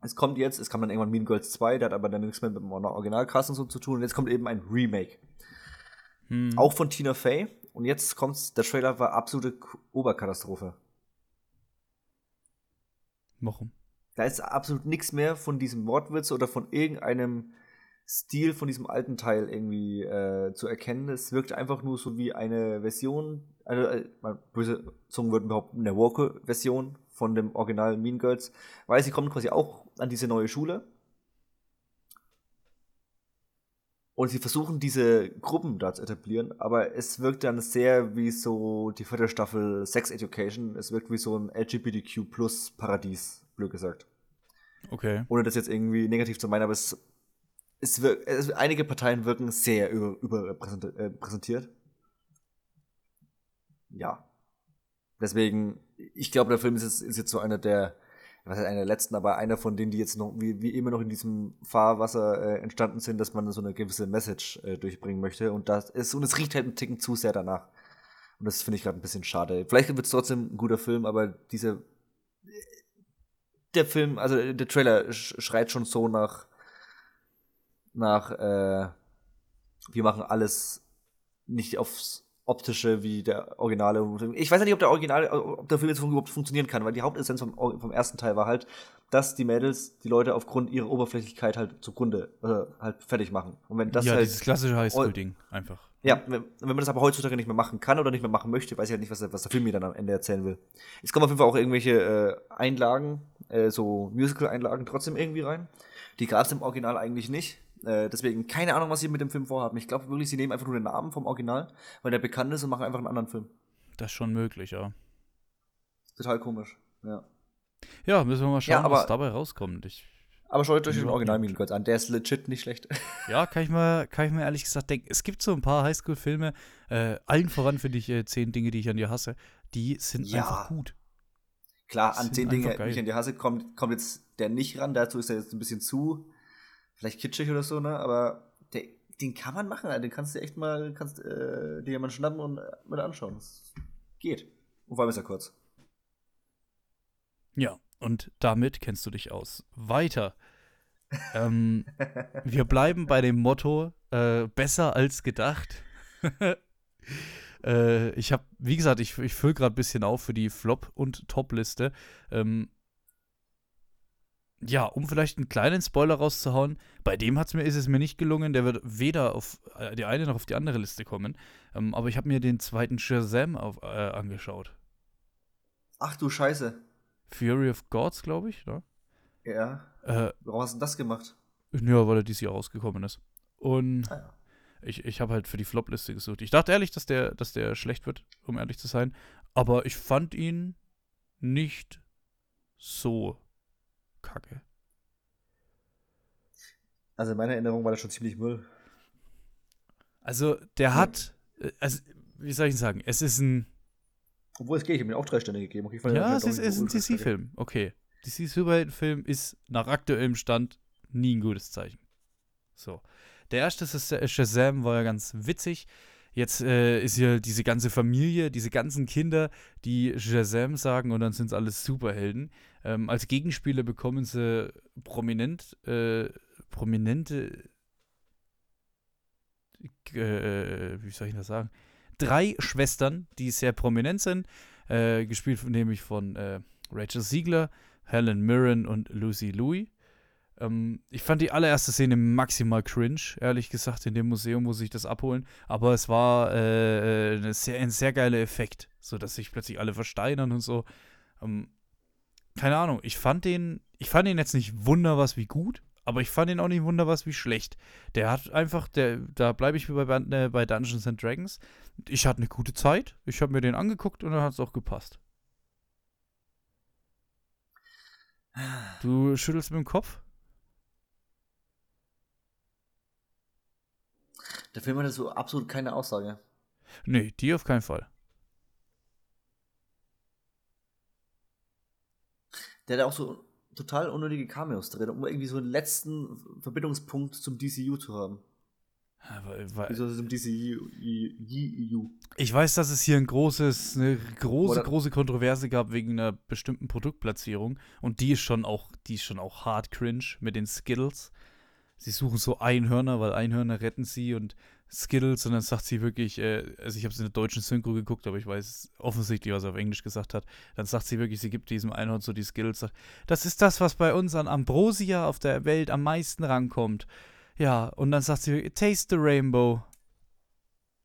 es kommt jetzt, es kam dann irgendwann Mean Girls 2, der hat aber dann nichts mehr mit dem Originalcast und so zu tun. Und jetzt kommt eben ein Remake. Hm. Auch von Tina Fey. Und jetzt kommt's, der Trailer war absolute Oberkatastrophe. Warum? Da ist absolut nichts mehr von diesem Wortwitz oder von irgendeinem Stil von diesem alten Teil irgendwie äh, zu erkennen. Es wirkt einfach nur so wie eine Version, also, äh, böse Zungen würden behaupten, eine Walker-Version von dem Original Mean Girls, weil sie kommen quasi auch an diese neue Schule. Und sie versuchen diese Gruppen da zu etablieren, aber es wirkt dann sehr wie so die vierte Staffel Sex Education. Es wirkt wie so ein LGBTQ plus Paradies, blöd gesagt. Okay. Ohne das jetzt irgendwie negativ zu meinen, aber es es wirkt, es, einige Parteien wirken sehr überrepräsentiert. Über ja. Deswegen, ich glaube, der Film ist jetzt, ist jetzt so einer der, was heißt einer der letzten, aber einer von denen, die jetzt noch, wie, wie immer noch in diesem Fahrwasser äh, entstanden sind, dass man so eine gewisse Message äh, durchbringen möchte. Und das ist, und es riecht halt einen Ticken zu sehr danach. Und das finde ich gerade ein bisschen schade. Vielleicht wird es trotzdem ein guter Film, aber diese, der Film, also der Trailer schreit schon so nach, nach, äh, wir machen alles nicht aufs optische wie der Originale. Ich weiß ja nicht, ob der Original, ob der Film jetzt überhaupt funktionieren kann, weil die Hauptessenz vom, vom ersten Teil war halt, dass die Mädels die Leute aufgrund ihrer Oberflächlichkeit halt zugrunde äh, halt fertig machen. Und wenn das ja, halt, dieses klassische Highschool-Ding einfach. Ja, wenn, wenn, man das aber heutzutage nicht mehr machen kann oder nicht mehr machen möchte, weiß ich halt nicht, was, was der Film mir dann am Ende erzählen will. Es kommen auf jeden Fall auch irgendwelche äh, Einlagen, äh, so Musical-Einlagen trotzdem irgendwie rein. Die gab es im Original eigentlich nicht. Äh, deswegen keine Ahnung, was sie mit dem Film vorhaben. Ich glaube wirklich, sie nehmen einfach nur den Namen vom Original, weil der bekannt ist und machen einfach einen anderen Film. Das ist schon möglich, ja. Total komisch, ja. Ja, müssen wir mal schauen, Ja, aber- was dabei rauskommt. Ich, Aber schaut euch den Original. Mean Girls an. Der ist legit nicht schlecht. ja, kann ich, mal, kann ich mir ehrlich gesagt denken. Es gibt so ein paar Highschool-Filme, äh, allen voran finde ich äh, zehn Dinge, die ich an dir hasse, die sind Ja. einfach gut. Klar, an zehn Dinge, die ich an die hasse, kommt, kommt jetzt der nicht ran. Dazu ist er jetzt ein bisschen zu, vielleicht kitschig oder so, ne? Aber der, den kann man machen. Alter. Den kannst du echt mal, kannst äh, dir mal schnappen und äh, mal anschauen. Das geht. Und vor allem ist er kurz. Ja, und damit kennst du dich aus. Weiter. ähm, wir bleiben bei dem Motto, äh, besser als gedacht. äh, ich habe, wie gesagt, ich, ich fülle gerade ein bisschen auf für die Flop- und Top-Liste. Ähm, ja, um vielleicht einen kleinen Spoiler rauszuhauen, bei dem hat's mir, ist es mir nicht gelungen, der wird weder auf äh, die eine noch auf die andere Liste kommen. Ähm, aber ich habe mir den zweiten Shazam auf, äh, angeschaut. Ach du Scheiße. Fury of Gods, glaube ich, ne? Ja. Äh, Warum hast du das gemacht? Ja, weil er dieses Jahr rausgekommen ist. Und Ah, ja. ich, ich habe halt für die Flop-Liste gesucht. Ich dachte ehrlich, dass der, dass der schlecht wird, um ehrlich zu sein. Aber ich fand ihn nicht so kacke. Also in meiner Erinnerung war das schon ziemlich Müll. Also, der hat, äh, also, wie soll ich denn sagen, es ist ein, Obwohl es geht, ich habe mir auch drei Sterne gegeben. Okay, ja, es ist, ist ein. DC-Film, okay. DC-Superheldenfilm ist nach aktuellem Stand nie ein gutes Zeichen. So. Der erste Shaz- Shazam war ja ganz witzig. Jetzt äh, ist hier diese ganze Familie, diese ganzen Kinder, die Shazam sagen und dann sind es alles Superhelden. Ähm, als Gegenspieler bekommen sie prominent, äh, prominente, äh, wie soll ich das sagen? Drei Schwestern, die sehr prominent sind, äh, gespielt nämlich von äh, Rachel Siegler, Helen Mirren und Lucy Louis. Ähm, ich fand die allererste Szene maximal cringe, ehrlich gesagt. In dem Museum muss ich das abholen. Aber es war äh, äh, sehr, ein sehr geiler Effekt, so dass sich plötzlich alle versteinern und so. Ähm, keine Ahnung, ich fand den, ich fand den jetzt nicht wunder was wie gut, aber ich fand ihn auch nicht wunder was wie schlecht. Der hat einfach, der, da bleibe ich wie bei, äh, bei Dungeons and Dragons. Ich hatte eine gute Zeit, ich habe mir den angeguckt und dann hat es auch gepasst. Du schüttelst mit dem Kopf? Der Film hatte so absolut keine Aussage. Nee, die auf keinen Fall. Der hat auch so total unnötige Cameos drin, um irgendwie so einen letzten Verbindungspunkt zum DCU zu haben. Aber, weil, Wieso zum DCU? EU. Ich weiß, dass es hier ein großes, eine große, Oder- große Kontroverse gab wegen einer bestimmten Produktplatzierung. Und die ist schon auch, die ist schon auch hart cringe mit den Skittles. Sie suchen so Einhörner, weil Einhörner retten sie und Skittles und dann sagt sie wirklich, äh, also ich habe es in der deutschen Synchro geguckt, aber ich weiß offensichtlich, was er auf Englisch gesagt hat. Dann sagt sie wirklich, sie gibt diesem Einhorn so die Skittles. Sagt, das ist das, was bei uns an Ambrosia auf der Welt am meisten rankommt. Ja, und dann sagt sie, wirklich, taste the rainbow.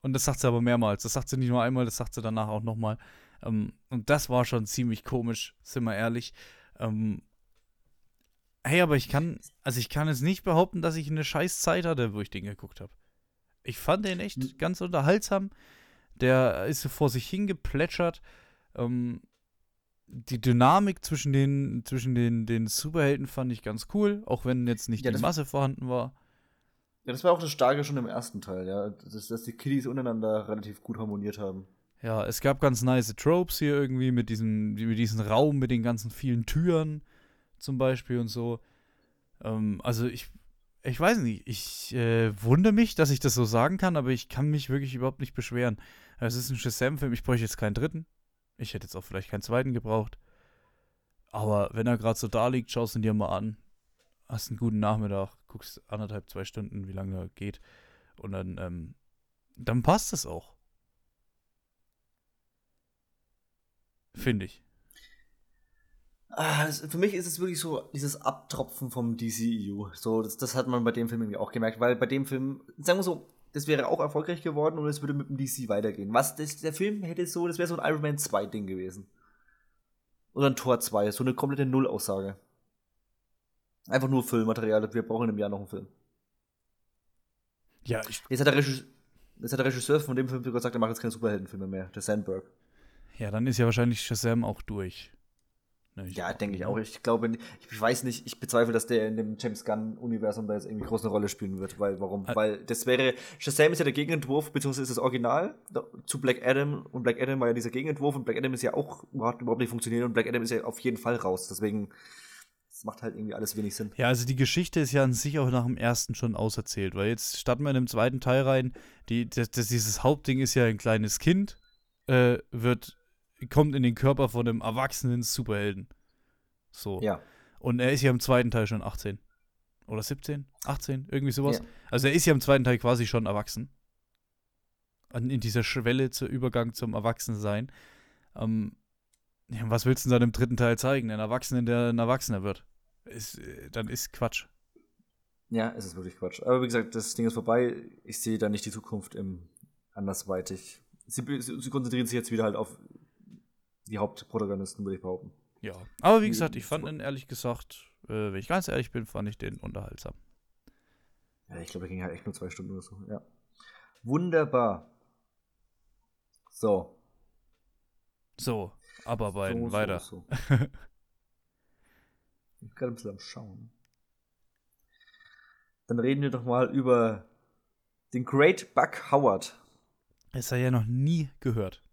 Und das sagt sie aber mehrmals. Das sagt sie nicht nur einmal, das sagt sie danach auch nochmal. Ähm, und das war schon ziemlich komisch, sind wir ehrlich. Ähm, hey, aber ich kann, also ich kann jetzt nicht behaupten, dass ich eine scheiß Zeit hatte, wo ich den geguckt habe. Ich fand den echt Hm. ganz unterhaltsam. Der ist so vor sich hingeplätschert. Ähm, die Dynamik zwischen den, zwischen den, den Superhelden fand ich ganz cool, auch wenn jetzt nicht Ja, die Masse vorhanden war. Ja, das war auch das Starke schon im ersten Teil, ja. Dass, dass die Kiddies untereinander relativ gut harmoniert haben. Ja, es gab ganz nice Tropes hier irgendwie mit diesem, mit diesem Raum, mit den ganzen vielen Türen zum Beispiel und so. Ähm, also ich, ich weiß nicht, ich äh, wundere mich, dass ich das so sagen kann, aber ich kann mich wirklich überhaupt nicht beschweren. Es ist ein Shazam-Film, ich bräuchte jetzt keinen dritten. Ich hätte jetzt auch vielleicht keinen zweiten gebraucht. Aber wenn er gerade so da liegt, schaust du ihn dir mal an. Hast einen guten Nachmittag, guckst anderthalb, zwei Stunden, wie lange er geht. Und dann, ähm, dann passt es auch. Finde ich. Ah, das, für mich ist es wirklich so dieses Abtropfen vom DCEU. So, das, das hat man bei dem Film irgendwie auch gemerkt, weil bei dem Film, sagen wir so, das wäre auch erfolgreich geworden und es würde mit dem DC weitergehen. Was das, der Film hätte so, das wäre so ein Iron Man 2 Ding gewesen. Oder ein Tor 2, so eine komplette Nullaussage. Einfach nur Filmmaterial, wir brauchen im Jahr noch einen Film. Ja, ich. Jetzt hat der Regisseur, jetzt hat der Regisseur von dem Film sogar gesagt, er macht jetzt keine Superheldenfilme mehr, der Sandberg. Ja, dann ist ja wahrscheinlich Shazam auch durch. Ne, ja, denke ich auch. Ich glaube, ich weiß nicht, ich bezweifle, dass der in dem James Gunn-Universum da jetzt irgendwie groß eine Rolle spielen wird. Weil, warum? Ah. Weil das wäre, Shazam ist ja der Gegenentwurf, beziehungsweise ist das Original zu Black Adam. Und Black Adam war ja dieser Gegenentwurf und Black Adam ist ja auch hat überhaupt nicht funktioniert und Black Adam ist ja auf jeden Fall raus. Deswegen, macht halt irgendwie alles wenig Sinn. Ja, also die Geschichte ist ja an sich auch nach dem ersten schon auserzählt, weil jetzt starten wir in dem zweiten Teil rein. Die, das, das, dieses Hauptding ist ja ein kleines Kind, äh, wird, kommt in den Körper von einem erwachsenen Superhelden. So. Ja. Und er ist ja im zweiten Teil schon 18. Oder 17? 18? Irgendwie sowas. Ja. Also er ist ja im zweiten Teil quasi schon erwachsen. In dieser Schwelle zur Übergang zum Erwachsensein. Ähm, ja, was willst du denn dann im dritten Teil zeigen? Ein Erwachsener, der ein Erwachsener wird. Ist, äh, dann ist Quatsch. Ja, es ist wirklich Quatsch. Aber wie gesagt, das Ding ist vorbei. Ich sehe da nicht die Zukunft im andersweitig. Sie, sie konzentrieren sich jetzt wieder halt auf die Hauptprotagonisten, würde ich behaupten. Ja, aber wie gesagt, ich fand ihn ehrlich gesagt, äh, wenn ich ganz ehrlich bin, fand ich den unterhaltsam. Ja, ich glaube, er ging halt echt nur zwei Stunden oder so. Ja. Wunderbar. So. So, aber bei so, weiter. So, so. ich bin gerade ein bisschen am Schauen. Dann reden wir doch mal über den Great Buck Howard. Das hat ja noch nie gehört.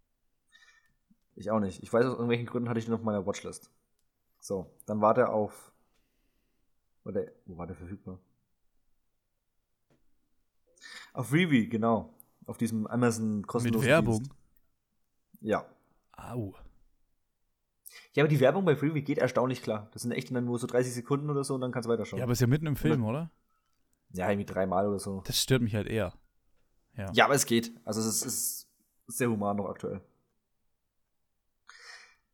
Ich auch nicht. Ich weiß, aus irgendwelchen Gründen hatte ich den auf meiner Watchlist. So, dann war der auf. War der, wo war der verfügbar? Auf Revi, genau. Auf diesem Amazon kostenlosen Mit Werbung? Dienst. Ja. Au. Ja, aber die Werbung bei Freebie geht erstaunlich klar. Das sind echt dann nur so 30 Sekunden oder so und dann kannst du weiterschauen. Ja, aber ist ja mitten im Film, oder? Ja, irgendwie dreimal oder so. Das stört mich halt eher. Ja, ja aber es geht. Also es ist, ist sehr human noch aktuell.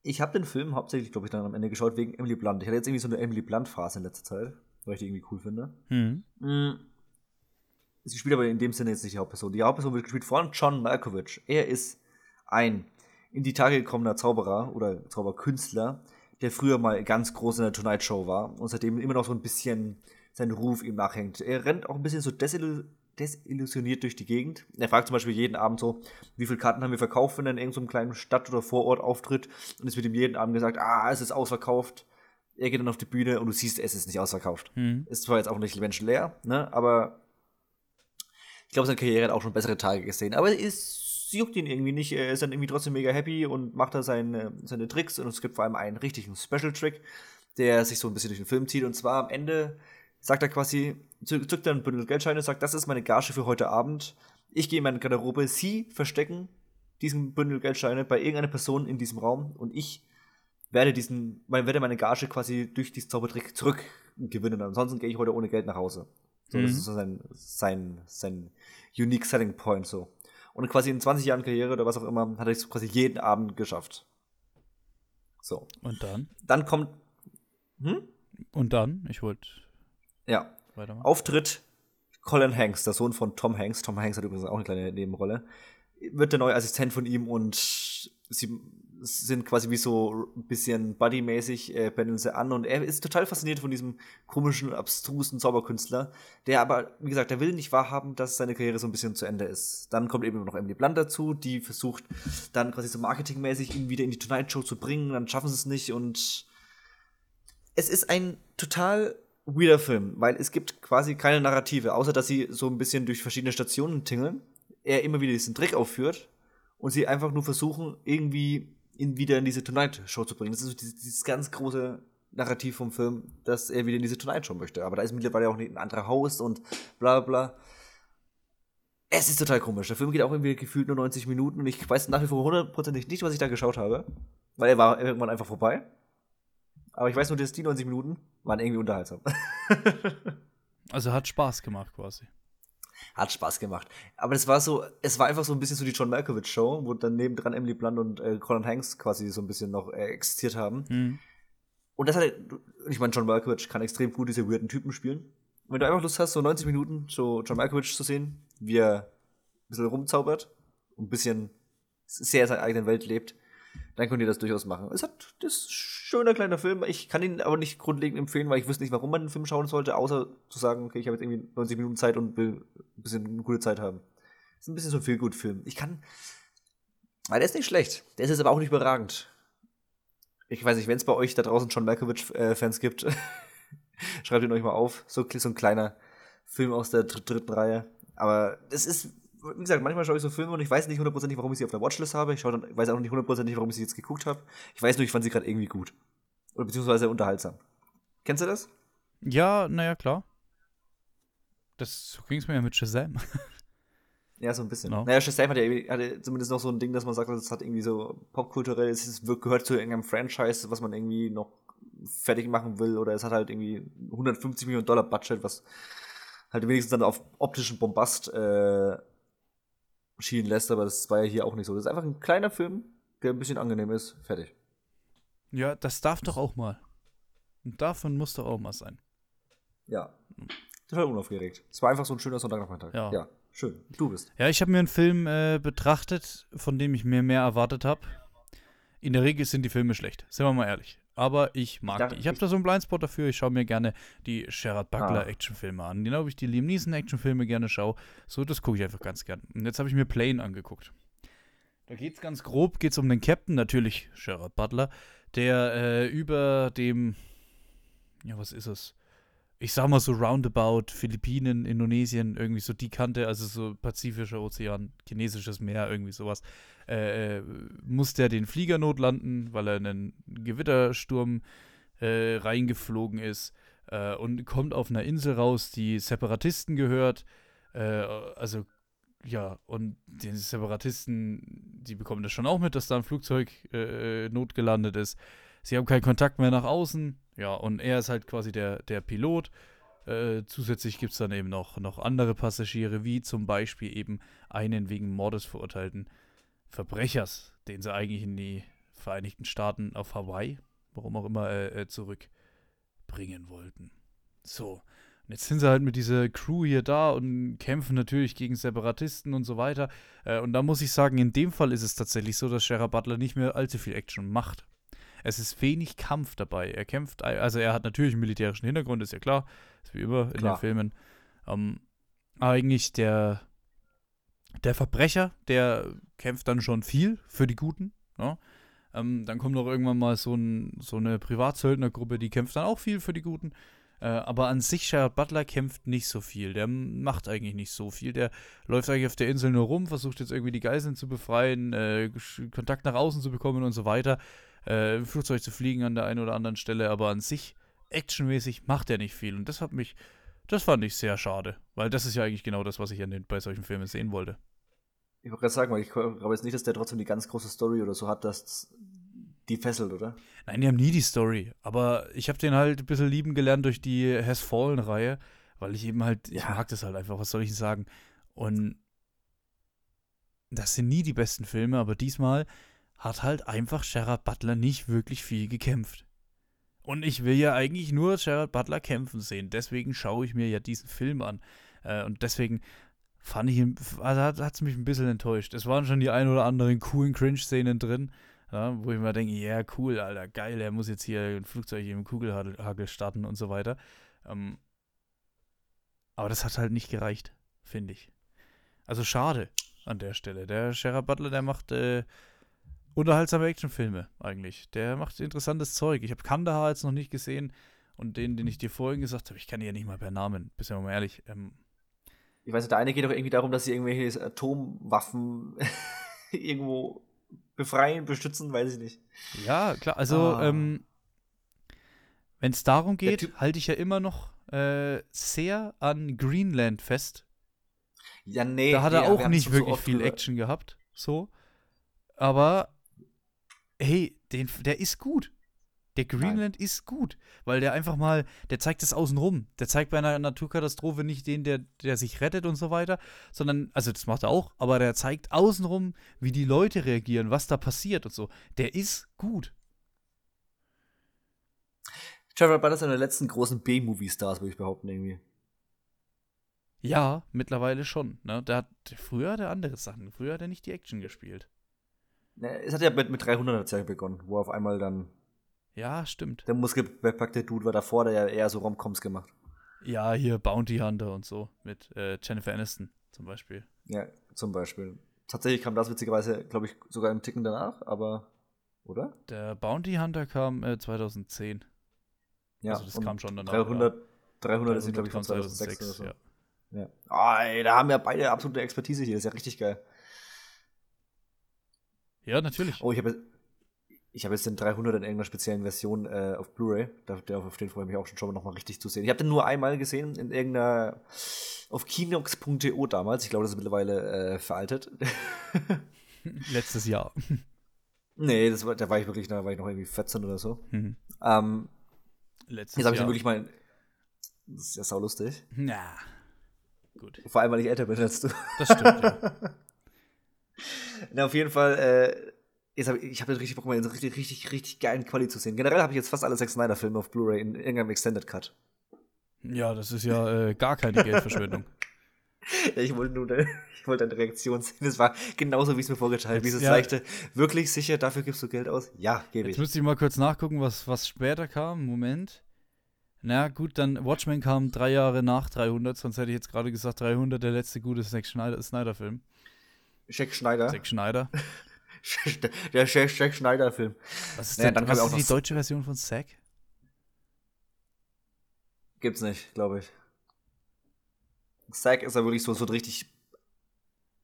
Ich habe den Film hauptsächlich, glaube ich, dann am Ende geschaut wegen Emily Blunt. Ich hatte jetzt irgendwie so eine Emily Blunt-Phase in letzter Zeit, weil ich die irgendwie cool finde. Mhm. Mm. Sie spielt aber in dem Sinne jetzt nicht die Hauptperson. Die Hauptperson wird gespielt von John Malkovich. Er ist ein in die Tage gekommener Zauberer oder Zauberkünstler, der früher mal ganz groß in der Tonight Show war und seitdem immer noch so ein bisschen sein Ruf ihm nachhängt. Er rennt auch ein bisschen so desillusioniert desillusioniert durch die Gegend. Er fragt zum Beispiel jeden Abend so, wie viele Karten haben wir verkauft, wenn er in irgendeinem kleinen Stadt- oder Vorort auftritt. Und es wird ihm jeden Abend gesagt, ah, es ist ausverkauft. Er geht dann auf die Bühne und du siehst, es ist nicht ausverkauft. Mhm. Ist zwar jetzt auch nicht menschenleer, ne, aber ich glaube, seine Karriere hat auch schon bessere Tage gesehen. Aber es juckt ihn irgendwie nicht. Er ist dann irgendwie trotzdem mega happy und macht da seine, seine Tricks. Und es gibt vor allem einen richtigen Special-Trick, der sich so ein bisschen durch den Film zieht. Und zwar am Ende sagt er quasi, zückt dann ein Bündel Geldscheine, sagt, das ist meine Gage für heute Abend. Ich gehe in meine Garderobe, Sie verstecken diesen Bündel Geldscheine bei irgendeiner Person in diesem Raum und ich werde diesen, werde meine Gage quasi durch diesen Zaubertrick zurückgewinnen. Ansonsten gehe ich heute ohne Geld nach Hause. So, mhm. das ist so sein, sein, sein unique selling point so. Und quasi in 20 Jahren Karriere oder was auch immer hat er es quasi jeden Abend geschafft. So. Und dann? Dann kommt. Hm? Und dann? Ich wollte ja. Auftritt Colin Hanks, der Sohn von Tom Hanks. Tom Hanks hat übrigens auch eine kleine Nebenrolle. Wird der neue Assistent von ihm und sie sind quasi wie so ein bisschen buddymäßig, äh, pendeln sie an und er ist total fasziniert von diesem komischen, abstrusen Zauberkünstler, der aber, wie gesagt, der will nicht wahrhaben, dass seine Karriere so ein bisschen zu Ende ist. Dann kommt eben noch Emily Blunt dazu, die versucht dann quasi so marketingmäßig ihn wieder in die Tonight Show zu bringen, dann schaffen sie es nicht und es ist ein total weirder Film, weil es gibt quasi keine Narrative, außer dass sie so ein bisschen durch verschiedene Stationen tingeln, er immer wieder diesen Trick aufführt und sie einfach nur versuchen, irgendwie ihn wieder in diese Tonight Show zu bringen. Das ist so dieses, dieses ganz große Narrativ vom Film, dass er wieder in diese Tonight Show möchte. Aber da ist mittlerweile auch ein anderer Host und bla bla. Es ist total komisch. Der Film geht auch irgendwie gefühlt nur 90 Minuten und ich weiß nach wie vor hundertprozentig nicht, was ich da geschaut habe, weil er war irgendwann einfach vorbei. Aber ich weiß nur, dass die 90 Minuten waren irgendwie unterhaltsam. also hat Spaß gemacht quasi. Hat Spaß gemacht. Aber es war so, es war einfach so ein bisschen so die John Malkovich Show, wo dann nebendran Emily Blunt und äh, Colin Hanks quasi so ein bisschen noch äh, existiert haben. Mhm. Und das hat, ich meine, John Malkovich kann extrem gut diese weirden Typen spielen. Wenn du einfach Lust hast, so 90 Minuten so John Malkovich zu sehen, wie er ein bisschen rumzaubert und ein bisschen sehr in seiner eigenen Welt lebt, dann könnt ihr das durchaus machen. Es hat, das ist ein schöner kleiner Film. Ich kann ihn aber nicht grundlegend empfehlen, weil ich wüsste nicht, warum man den Film schauen sollte, außer zu sagen, okay, ich habe jetzt irgendwie 90 Minuten Zeit und will ein bisschen eine gute Zeit haben. Das ist ein bisschen so ein viel gut Film. Ich kann, weil der ist nicht schlecht. Der ist jetzt aber auch nicht überragend. Ich weiß nicht, wenn es bei euch da draußen schon Malkovich-Fans gibt, schreibt ihn euch mal auf. So, so ein kleiner Film aus der dritten Reihe. Aber es ist wie gesagt, manchmal schaue ich so Filme und ich weiß nicht hundertprozentig, warum ich sie auf der Watchlist habe. Ich dann, weiß auch nicht hundertprozentig, warum ich sie jetzt geguckt habe. Ich weiß nur, ich fand sie gerade irgendwie gut. Oder beziehungsweise unterhaltsam. Kennst du das? Ja, naja, klar. Das ging es mir ja mit Shazam. Ja, so ein bisschen. No. Naja, Shazam hat ja hatte zumindest noch so ein Ding, dass man sagt, das hat irgendwie so popkulturell, es gehört zu irgendeinem Franchise, was man irgendwie noch fertig machen will, oder es hat halt irgendwie 150 Millionen Dollar Budget, was halt wenigstens dann auf optischen Bombast äh, schienen lässt, aber das war ja hier auch nicht so. Das ist einfach ein kleiner Film, der ein bisschen angenehm ist. Fertig. Ja, das darf doch auch mal. Und davon muss doch auch mal sein. Ja. Total unaufgeregt. Es war einfach so ein schöner Sonntagnachmittag. Ja. ja. Schön. Du bist. Ja, ich habe mir einen Film äh, betrachtet, von dem ich mir mehr erwartet habe. In der Regel sind die Filme schlecht. Sind wir mal ehrlich aber ich mag ja, die. Ich habe da so einen Blindspot dafür. Ich schaue mir gerne die Gerard Butler ah. Actionfilme an. Genau wie ich die Liam Neeson Actionfilme gerne schaue. So, das gucke ich einfach ganz gern. Und jetzt habe ich mir Plane angeguckt. Da geht es ganz grob geht's um den Captain, natürlich Gerard Butler, der äh, über dem, ja, was ist es? Ich sag mal so roundabout Philippinen, Indonesien, irgendwie so die Kante, also so Pazifischer Ozean, chinesisches Meer, irgendwie sowas äh, muss der den Flieger notlanden, weil er in einen Gewittersturm äh, reingeflogen ist äh, und kommt auf einer Insel raus, die Separatisten gehört. Äh, also ja, und den Separatisten, die bekommen das schon auch mit, dass da ein Flugzeug äh, notgelandet ist. Sie haben keinen Kontakt mehr nach außen. Ja, und er ist halt quasi der, der Pilot. Äh, zusätzlich gibt es dann eben noch, noch andere Passagiere, wie zum Beispiel eben einen wegen Mordes verurteilten Verbrechers, den sie eigentlich in die Vereinigten Staaten auf Hawaii, warum auch immer, äh, äh, zurückbringen wollten. So. Und jetzt sind sie halt mit dieser Crew hier da und kämpfen natürlich gegen Separatisten und so weiter. Äh, und da muss ich sagen, in dem Fall ist es tatsächlich so, dass Sheriff Butler nicht mehr allzu viel Action macht. Es ist wenig Kampf dabei. Er kämpft, also er hat natürlich einen militärischen Hintergrund, ist ja klar. Ist wie immer in klar. den Filmen. Ähm, eigentlich der der Verbrecher, der kämpft dann schon viel für die Guten. Ja? Ne? Ähm, dann kommt noch irgendwann mal so, ein, so eine Privatsöldnergruppe, die kämpft dann auch viel für die Guten. Äh, aber an sich, Sheriff Butler kämpft nicht so viel. Der macht eigentlich nicht so viel. Der läuft eigentlich auf der Insel nur rum, versucht jetzt irgendwie die Geiseln zu befreien, äh, Kontakt nach außen zu bekommen und so weiter. Äh, Flugzeug zu fliegen an der einen oder anderen Stelle. Aber an sich, actionmäßig, macht er nicht viel. Und das hat mich das fand ich sehr schade, weil das ist ja eigentlich genau das, was ich den, bei solchen Filmen sehen wollte. Ich wollte gerade sagen, weil ich glaube jetzt nicht, dass der trotzdem die ganz große Story oder so hat, dass die fesselt, oder? Nein, die haben nie die Story. Aber ich habe den halt ein bisschen lieben gelernt durch die Has Fallen-Reihe, weil ich eben halt, ja. ich mag das halt einfach, was soll ich sagen? Und das sind nie die besten Filme, aber diesmal hat halt einfach Sheriff Butler nicht wirklich viel gekämpft. Und ich will ja eigentlich nur Gerard Butler kämpfen sehen. Deswegen schaue ich mir ja diesen Film an. Äh, und deswegen fand ich ihn, also hat es mich ein bisschen enttäuscht. Es waren schon die ein oder anderen coolen Cringe-Szenen drin, ja, wo ich mir denke, ja, yeah, cool, Alter, geil, er muss jetzt hier ein Flugzeug im Kugelhagel starten und so weiter. Ähm, aber das hat halt nicht gereicht, finde ich. Also schade an der Stelle. Der Gerard Butler, der macht äh, unterhaltsame Actionfilme eigentlich. Der macht interessantes Zeug. Ich habe Kandahar jetzt noch nicht gesehen und den, den ich dir vorhin gesagt habe, ich kann ihn ja nicht mal per Namen, bist ja mal ehrlich. Ähm, ich weiß nicht, der eine geht doch irgendwie darum, dass sie irgendwelche Atomwaffen irgendwo befreien, bestützen, weiß ich nicht. Ja, klar, also ah. ähm, wenn es darum geht, halte ich ja immer noch äh, sehr an Greenland fest. Ja, nee. Da hat er nee, auch nicht wirklich so viel Action gehabt, so. Aber hey, den, der ist gut. Der Greenland Nein. ist gut, weil der einfach mal, der zeigt es außenrum. Der zeigt bei einer Naturkatastrophe nicht den, der, der sich rettet und so weiter, sondern, also das macht er auch, aber der zeigt außenrum, wie die Leute reagieren, was da passiert und so. Der ist gut. Trevor Butler ist einer der letzten großen B-Movie-Stars, würde ich behaupten, irgendwie. Ja, mittlerweile schon. Ne? Der hat, früher hat er andere Sachen. Früher hat er nicht die Action gespielt. Ne, es hat ja mit, mit 300 er begonnen, wo auf einmal dann ja, stimmt. Der muskelbepackte Dude war davor, der ja eher so Romcoms gemacht. Ja, hier Bounty Hunter und so mit äh, Jennifer Aniston zum Beispiel. Ja, zum Beispiel. Tatsächlich kam das witzigerweise, glaube ich, sogar im Ticken danach, aber, oder? Der Bounty Hunter kam äh, 2010. Ja, also das kam schon danach. 300, 300, 300 ist, glaube ich, von 2006, 2006 oder so. Ja. ja. Oh, ey, da haben wir beide absolute Expertise hier, das ist ja richtig geil. Ja, natürlich. Oh, ich habe ich habe jetzt den 300 in irgendeiner speziellen Version äh, auf Blu-ray. Auf den freue ich mich auch schon, schon noch mal richtig zu sehen. Ich habe den nur einmal gesehen in irgendeiner auf kinox.de damals. Ich glaube, das ist mittlerweile äh, veraltet. Letztes Jahr. Nee, das war, da war ich wirklich, da war ich noch irgendwie 14 oder so. Mhm. Ähm, Letztes jetzt habe ich Jahr. wirklich mal. Das ist ja saulustig. Na. Gut. Vor allem, weil ich älter bin als du. Das stimmt, ja. Na, auf jeden Fall, äh, Jetzt hab, ich habe jetzt richtig Bock, mal in so richtig, richtig, richtig geilen Quali zu sehen. Generell habe ich jetzt fast alle Zack Snyder-Filme auf Blu-ray in irgendeinem Extended Cut. Ja, das ist ja äh, gar keine Geldverschwendung. ja, ich wollte nur deine, ich wollte deine Reaktion sehen. Das war genauso, wie es mir vorgestellt habe. Dieses ja, leichte, wirklich sicher, dafür gibst du Geld aus? Ja, gebe ich. Jetzt müsste ich mal kurz nachgucken, was, was später kam. Moment. Na gut, dann Watchmen kam drei Jahre nach 300, sonst hätte ich jetzt gerade gesagt 300, der letzte gute Zack Snyder-Film. Zack Schneider. Zack Schneider. der Jack Schneider-Film. Was ist, denn, naja, was ist die deutsche Version von Zack? Gibt's nicht, glaube ich. Zack ist ja wirklich so, so ein richtig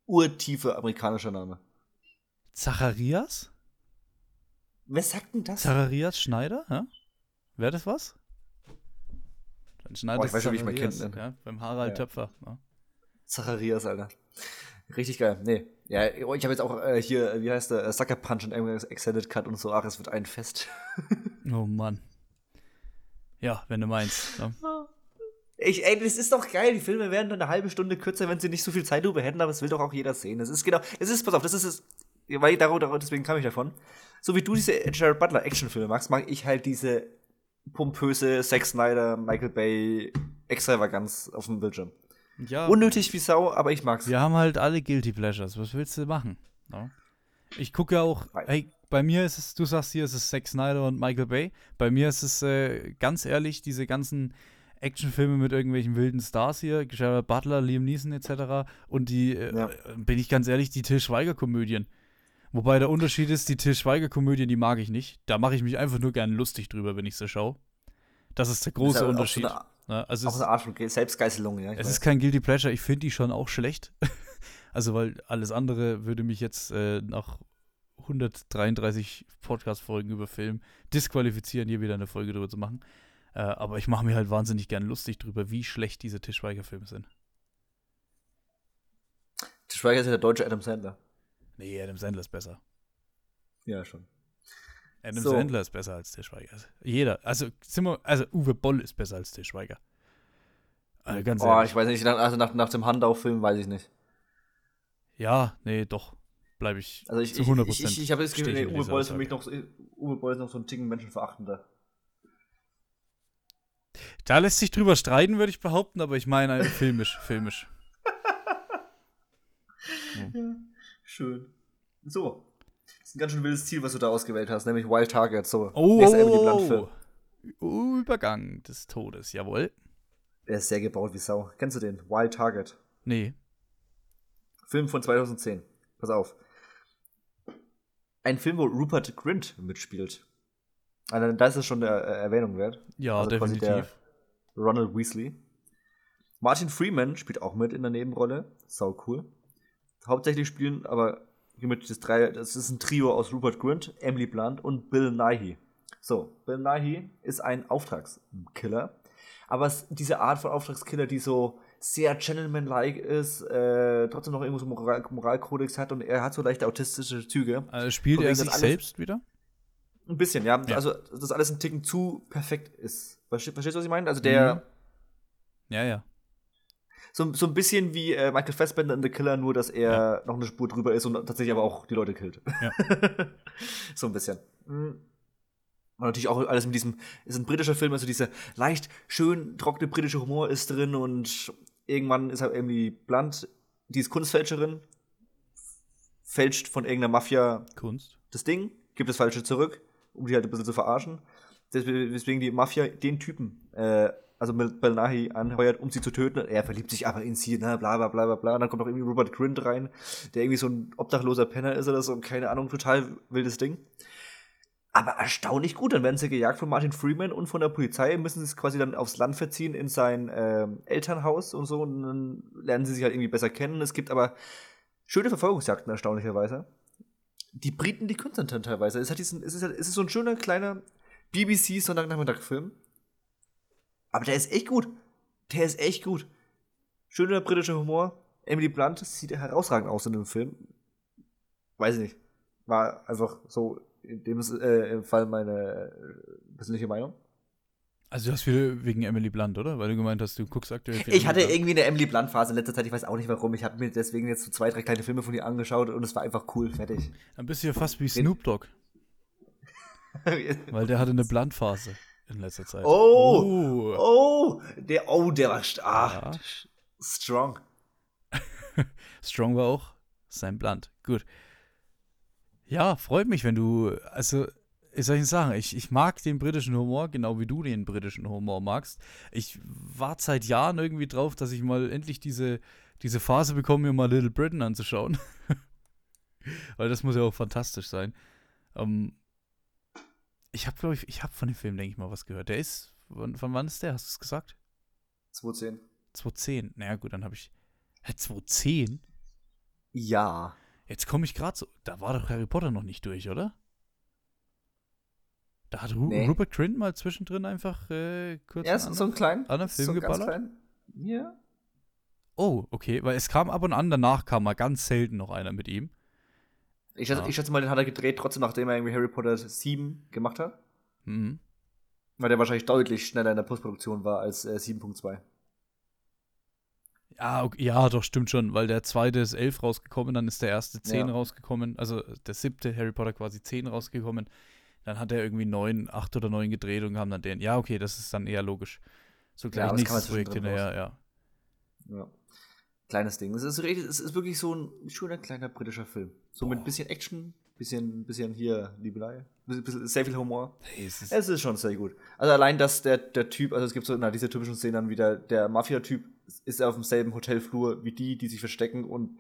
urtiefe amerikanischer Name. Zacharias? Wer sagt denn das? Zacharias Schneider? Ja? Wäre das was? Dann Schneider oh, ich weiß schon, wie ich mein Kind nenne. Ja, beim Harald ja. Töpfer. Ja. Zacharias, Alter. Richtig geil. Nee. Ja, ich habe jetzt auch äh, hier, wie heißt der, äh, Sucker Punch und irgendwas Extended Cut und so. Ach, es wird ein Fest. oh Mann. Ja, wenn du meinst. Ja. Ich, ey, das ist doch geil. Die Filme werden dann eine halbe Stunde kürzer, wenn sie nicht so viel Zeit über hätten, aber es will doch auch jeder sehen. Das ist genau, es ist, pass auf, das ist es, weil darüber, deswegen kam ich davon. So wie du diese Jared Butler Actionfilme magst, mag ich halt diese pompöse Zack Snyder, Michael Bay Extravaganz auf dem Bildschirm. Ja, Unnötig wie Sau, aber ich mag's. Wir haben halt alle Guilty Pleasures. Was willst du machen? No? Ich gucke ja auch, hey, bei mir ist es, du sagst hier, ist es Zack Snyder und Michael Bay. Bei mir ist es äh, ganz ehrlich, diese ganzen Actionfilme mit irgendwelchen wilden Stars hier, Gerard Butler, Liam Neeson etc. Und die, äh, ja. bin ich ganz ehrlich, die Till Schweiger-Komödien. Wobei der Unterschied ist, die Till Schweiger-Komödien, die mag ich nicht. Da mache ich mich einfach nur gerne lustig drüber, wenn ich sie schaue. Das ist der große ist Unterschied. So Ne? Also auch eine Art von Selbstgeißelung, ja. Es weiß. ist kein Guilty Pleasure, ich finde die schon auch schlecht. also, weil alles andere würde mich jetzt äh, nach 133 Podcast-Folgen über Film disqualifizieren, hier wieder eine Folge drüber zu machen. Äh, aber ich mache mir halt wahnsinnig gern lustig drüber, wie schlecht diese Tischweiger-Filme sind. Tischweiger ist ja der deutsche Adam Sandler. Nee, Adam Sandler ist besser. Ja, schon. Adam so. Sandler ist besser als Tischweiger. Jeder. Also, wir, also Uwe Boll ist besser als Tischweiger. Also ganz oh, ich weiß nicht, also nach, nach dem Handau-Film weiß ich nicht. Ja, nee, doch. Bleibe ich also ich, zu 100%. Ich, ich, ich habe das Gefühl, nee, Uwe Boll ist für mich noch, Uwe Boll ist noch so ein Ticken menschenverachtender. Da lässt sich drüber streiten, würde ich behaupten, aber ich meine filmisch, filmisch. ja. Schön. So, ist ein ganz schön wildes Ziel, was du da ausgewählt hast, nämlich Wild Target. So, oh, oh, oh. Übergang des Todes, jawohl. Der ist sehr gebaut wie Sau. Kennst du den? Wild Target. Nee. Film von 2010. Pass auf. Ein Film, wo Rupert Grint mitspielt. Also, da ist es schon eine äh, Erwähnung wert. Ja, also definitiv. Ronald Weasley. Martin Freeman spielt auch mit in der Nebenrolle. Sau cool. Hauptsächlich spielen aber hiermit das drei, das ist ein Trio aus Rupert Grint, Emily Blunt und Bill Nighy. So, Bill Nighy ist ein Auftragskiller, aber es, diese Art von Auftragskiller, die so sehr gentleman-like ist, äh, trotzdem noch irgendwo so Moral Moralkodex hat und er hat so leicht autistische Züge. Also spielt er sich selbst wieder? Ein bisschen, ja. Ja. Also, dass alles ein Ticken zu perfekt ist. Verstehst, du, was ich meine? Also, der, Mhm. Ja, ja. So, so ein bisschen wie äh, Michael Fassbender in The Killer, nur dass er noch eine Spur drüber ist und tatsächlich aber auch die Leute killt. Ja. so ein bisschen. Mhm. Und natürlich auch alles mit diesem, ist ein britischer Film, also dieser leicht schön trockene britische Humor ist drin und irgendwann ist halt irgendwie Blunt, die ist Kunstfälscherin, fälscht von irgendeiner Mafia Kunst. das Ding, gibt das Falsche zurück, um die halt ein bisschen zu verarschen. Deswegen deswegen die Mafia den Typen, äh, also Mel- Belnahi anheuert, um sie zu töten. Er verliebt sich aber in sie, ne, bla bla bla bla bla. Und dann kommt auch irgendwie Robert Grint rein, der irgendwie so ein obdachloser Penner ist oder so, keine Ahnung, total wildes Ding. Aber erstaunlich gut. Dann werden sie gejagt von Martin Freeman und von der Polizei, müssen sie quasi dann aufs Land verziehen in sein ähm, Elternhaus und so. Und dann lernen sie sich halt irgendwie besser kennen. Es gibt aber schöne Verfolgungsjagden, erstaunlicherweise die Briten, die können dann teilweise. Es, hat diesen, es, ist, halt- es ist so ein schöner kleiner BBC Sonntagnachmittag-Film. Aber der ist echt gut. Der ist echt gut. Schöner britischer Humor. Emily Blunt sieht herausragend aus in dem Film. Weiß ich nicht. War einfach so in dem äh, im Fall meine äh, persönliche Meinung. Also du hast wieder wegen Emily Blunt, oder? Weil du gemeint hast, du guckst aktuell viel Ich hatte Emily Blunt. irgendwie eine Emily Blunt-Phase in letzter Zeit, ich weiß auch nicht warum. Ich habe mir deswegen jetzt so zwei, drei kleine Filme von ihr angeschaut und es war einfach cool, fertig. Dann bist du ja fast wie Snoop Dogg, weil der hatte eine Blunt-Phase in letzter Zeit. Oh! Oh. Oh, der, oh, der war ah, Ja. strong. Strong war auch sein Blunt. Gut. Ja, freut mich, wenn du, also, ich soll ich sagen, ich, ich mag den britischen Humor, genau wie du den britischen Humor magst. Ich warte seit Jahren irgendwie drauf, dass ich mal endlich diese, diese Phase bekomme, mir mal Little Britain anzuschauen. Weil das muss ja auch fantastisch sein. Ähm, ich habe, glaube ich, ich habe von dem Film, denke ich mal, was gehört. Der ist, von, von wann ist der? Hast du es gesagt? 210. 2010. Naja, gut, dann habe ich. Hä, 2010? Ja. Jetzt komme ich gerade so. Da war doch Harry Potter noch nicht durch, oder? Da hat Ru Nee. Rupert Grint mal zwischendrin einfach äh, kurz. Ja, so, einen kleinen. anderen Film so geballert? kleinen. Ja. Oh, okay, weil es kam ab und an, danach kam mal ganz selten noch einer mit ihm. Ich schätze, Ja. ich schätze mal, den hat er gedreht, trotzdem nachdem er irgendwie Harry Potter 7 gemacht hat. Mhm. Weil der wahrscheinlich deutlich schneller in der Postproduktion war als äh, 7.2. Ja, okay, ja, doch, stimmt schon, weil der zweite ist 11 rausgekommen, dann ist der erste 10 Ja. rausgekommen, also der siebte Harry Potter quasi 10 rausgekommen. Dann hat er irgendwie 9, 8 oder 9 gedreht und kam dann den. Ja, okay, das ist dann eher logisch. So gleich man nächstes Projekt hinterher, ja. Ja. Kleines Ding. Es ist, es ist wirklich so ein schöner kleiner britischer Film. So mit Boah. bisschen Action, bisschen, bisschen hier Liebelei, bisschen, sehr viel Humor. Hey, es ist, Es ist schon sehr gut. Also allein, dass der, der Typ, also es gibt so na, diese typischen Szenen dann wieder, der Mafia-Typ ist auf demselben Hotelflur wie die, die sich verstecken und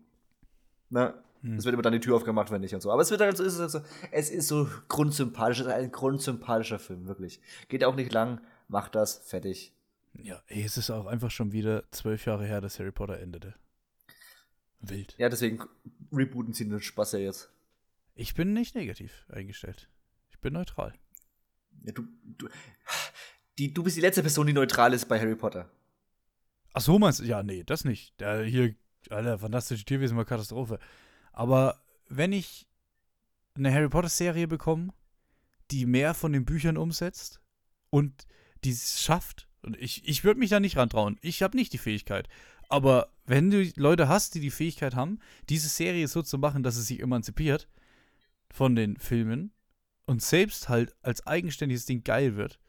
ne, Hm. es wird immer dann die Tür aufgemacht, wenn nicht und so. Aber es wird halt so, es ist, halt so, es ist so grundsympathisch, es ist ein grundsympathischer Film, wirklich. Geht auch nicht lang, macht das, fertig. Ja, ey, es ist auch einfach schon wieder zwölf Jahre her, dass Harry Potter endete. Wild. Ja, deswegen rebooten sie den Spaß ja jetzt. Ich bin nicht negativ eingestellt. Ich bin neutral. Ja, du, du, die, du bist die letzte Person, die neutral ist bei Harry Potter. Ach so meinst du? Ja, nee, das nicht. Der hier, Alter, fantastische Tierwesen war Katastrophe. Aber wenn ich eine Harry Potter Serie bekomme, die mehr von den Büchern umsetzt und die es schafft, und ich, ich würde mich da nicht rantrauen. Ich habe nicht die Fähigkeit. Aber wenn du Leute hast, die die Fähigkeit haben, diese Serie so zu machen, dass es sich emanzipiert von den Filmen und selbst halt als eigenständiges Ding geil wird,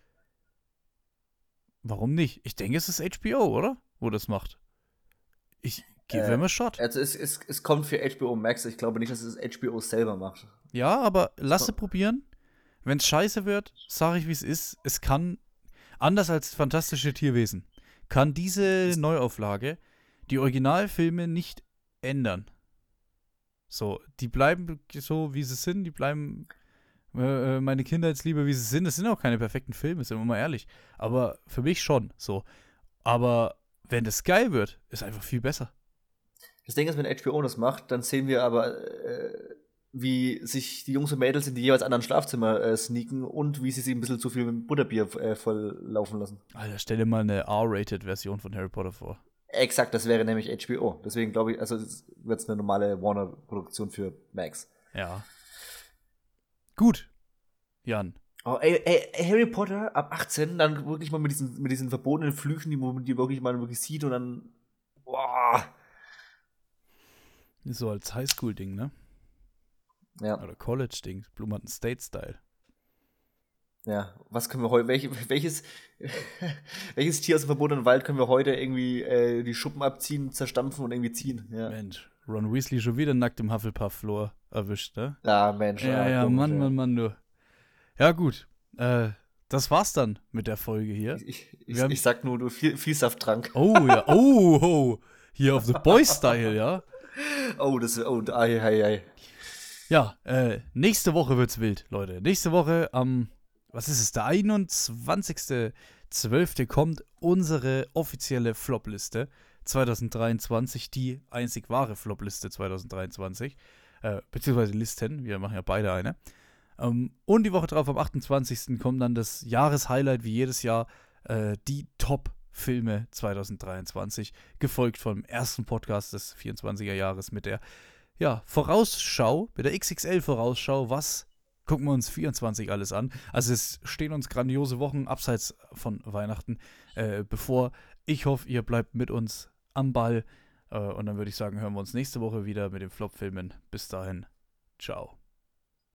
warum nicht? Ich denke, es ist HBO, oder? Wo das macht. Ich gebe Äh, a shot. Also es, es, es kommt für HBO Max. Ich glaube nicht, dass es HBO selber macht. Ja, aber lass So. sie probieren. Wenn es scheiße wird, sage ich, wie es ist. Es kann, anders als fantastische Tierwesen, kann diese Neuauflage die Originalfilme nicht ändern. So, die bleiben so, wie sie sind. Die bleiben äh, äh, meine Kindheitsliebe, wie sie sind. Das sind auch keine perfekten Filme, sind wir mal ehrlich. Aber für mich schon so. Aber wenn das geil wird, ist einfach viel besser. Das Ding ist, wenn HBO das macht, dann sehen wir aber, äh, wie sich die Jungs und Mädels in die jeweils anderen Schlafzimmer äh, sneaken und wie sie sich ein bisschen zu viel mit Butterbier äh, voll laufen lassen. Alter, stell dir mal eine R-Rated-Version von Harry Potter vor. Exakt, das wäre nämlich HBO. Deswegen glaube ich, also wird es eine normale Warner-Produktion für Max. Ja. Gut. Jan. Oh, ey, ey, Harry Potter ab 18, dann wirklich mal mit diesen, mit diesen verbotenen Flüchen, die man die wirklich mal wirklich sieht und dann. Boah. So als Highschool-Ding, ne? Ja. Oder College-Ding. Blumerton State-Style. Ja, was können wir heute, welch, welches, welches Tier aus dem verbotenen Wald können wir heute irgendwie äh, die Schuppen abziehen, zerstampfen und irgendwie ziehen? Ja. Mensch, Ron Weasley schon wieder nackt im Hufflepuff-Floor erwischt, ne? Ja, Mensch. Ja, ja, komisch, Mann, Mann, Mann, du. Ja, gut. Äh, das war's dann mit der Folge hier. Ich, ich, ich sag nur, du viel, viel Safttrank. Oh, ja. Oh, oh. Hier auf The Boy-Style, ja? Oh, das oh, ei, ei, ei. Ja, äh, nächste Woche wird's wild, Leute. Nächste Woche am, was ist es, der 21.12. kommt unsere offizielle Flopliste 2023, die einzig wahre Flopliste 2023, äh, beziehungsweise Listen, wir machen ja beide eine. Ähm, und die Woche drauf, am 28. kommt dann das Jahreshighlight, wie jedes Jahr, äh, die Top-Filme 2023, gefolgt vom ersten Podcast des 24er Jahres mit der ja, Vorausschau, mit der XXL-Vorausschau, was gucken wir uns 24 alles an. Also es stehen uns grandiose Wochen abseits von Weihnachten äh, bevor. Ich hoffe, ihr bleibt mit uns am Ball. Äh, und dann würde ich sagen, hören wir uns nächste Woche wieder mit den Flop-Filmen. Bis dahin, ciao.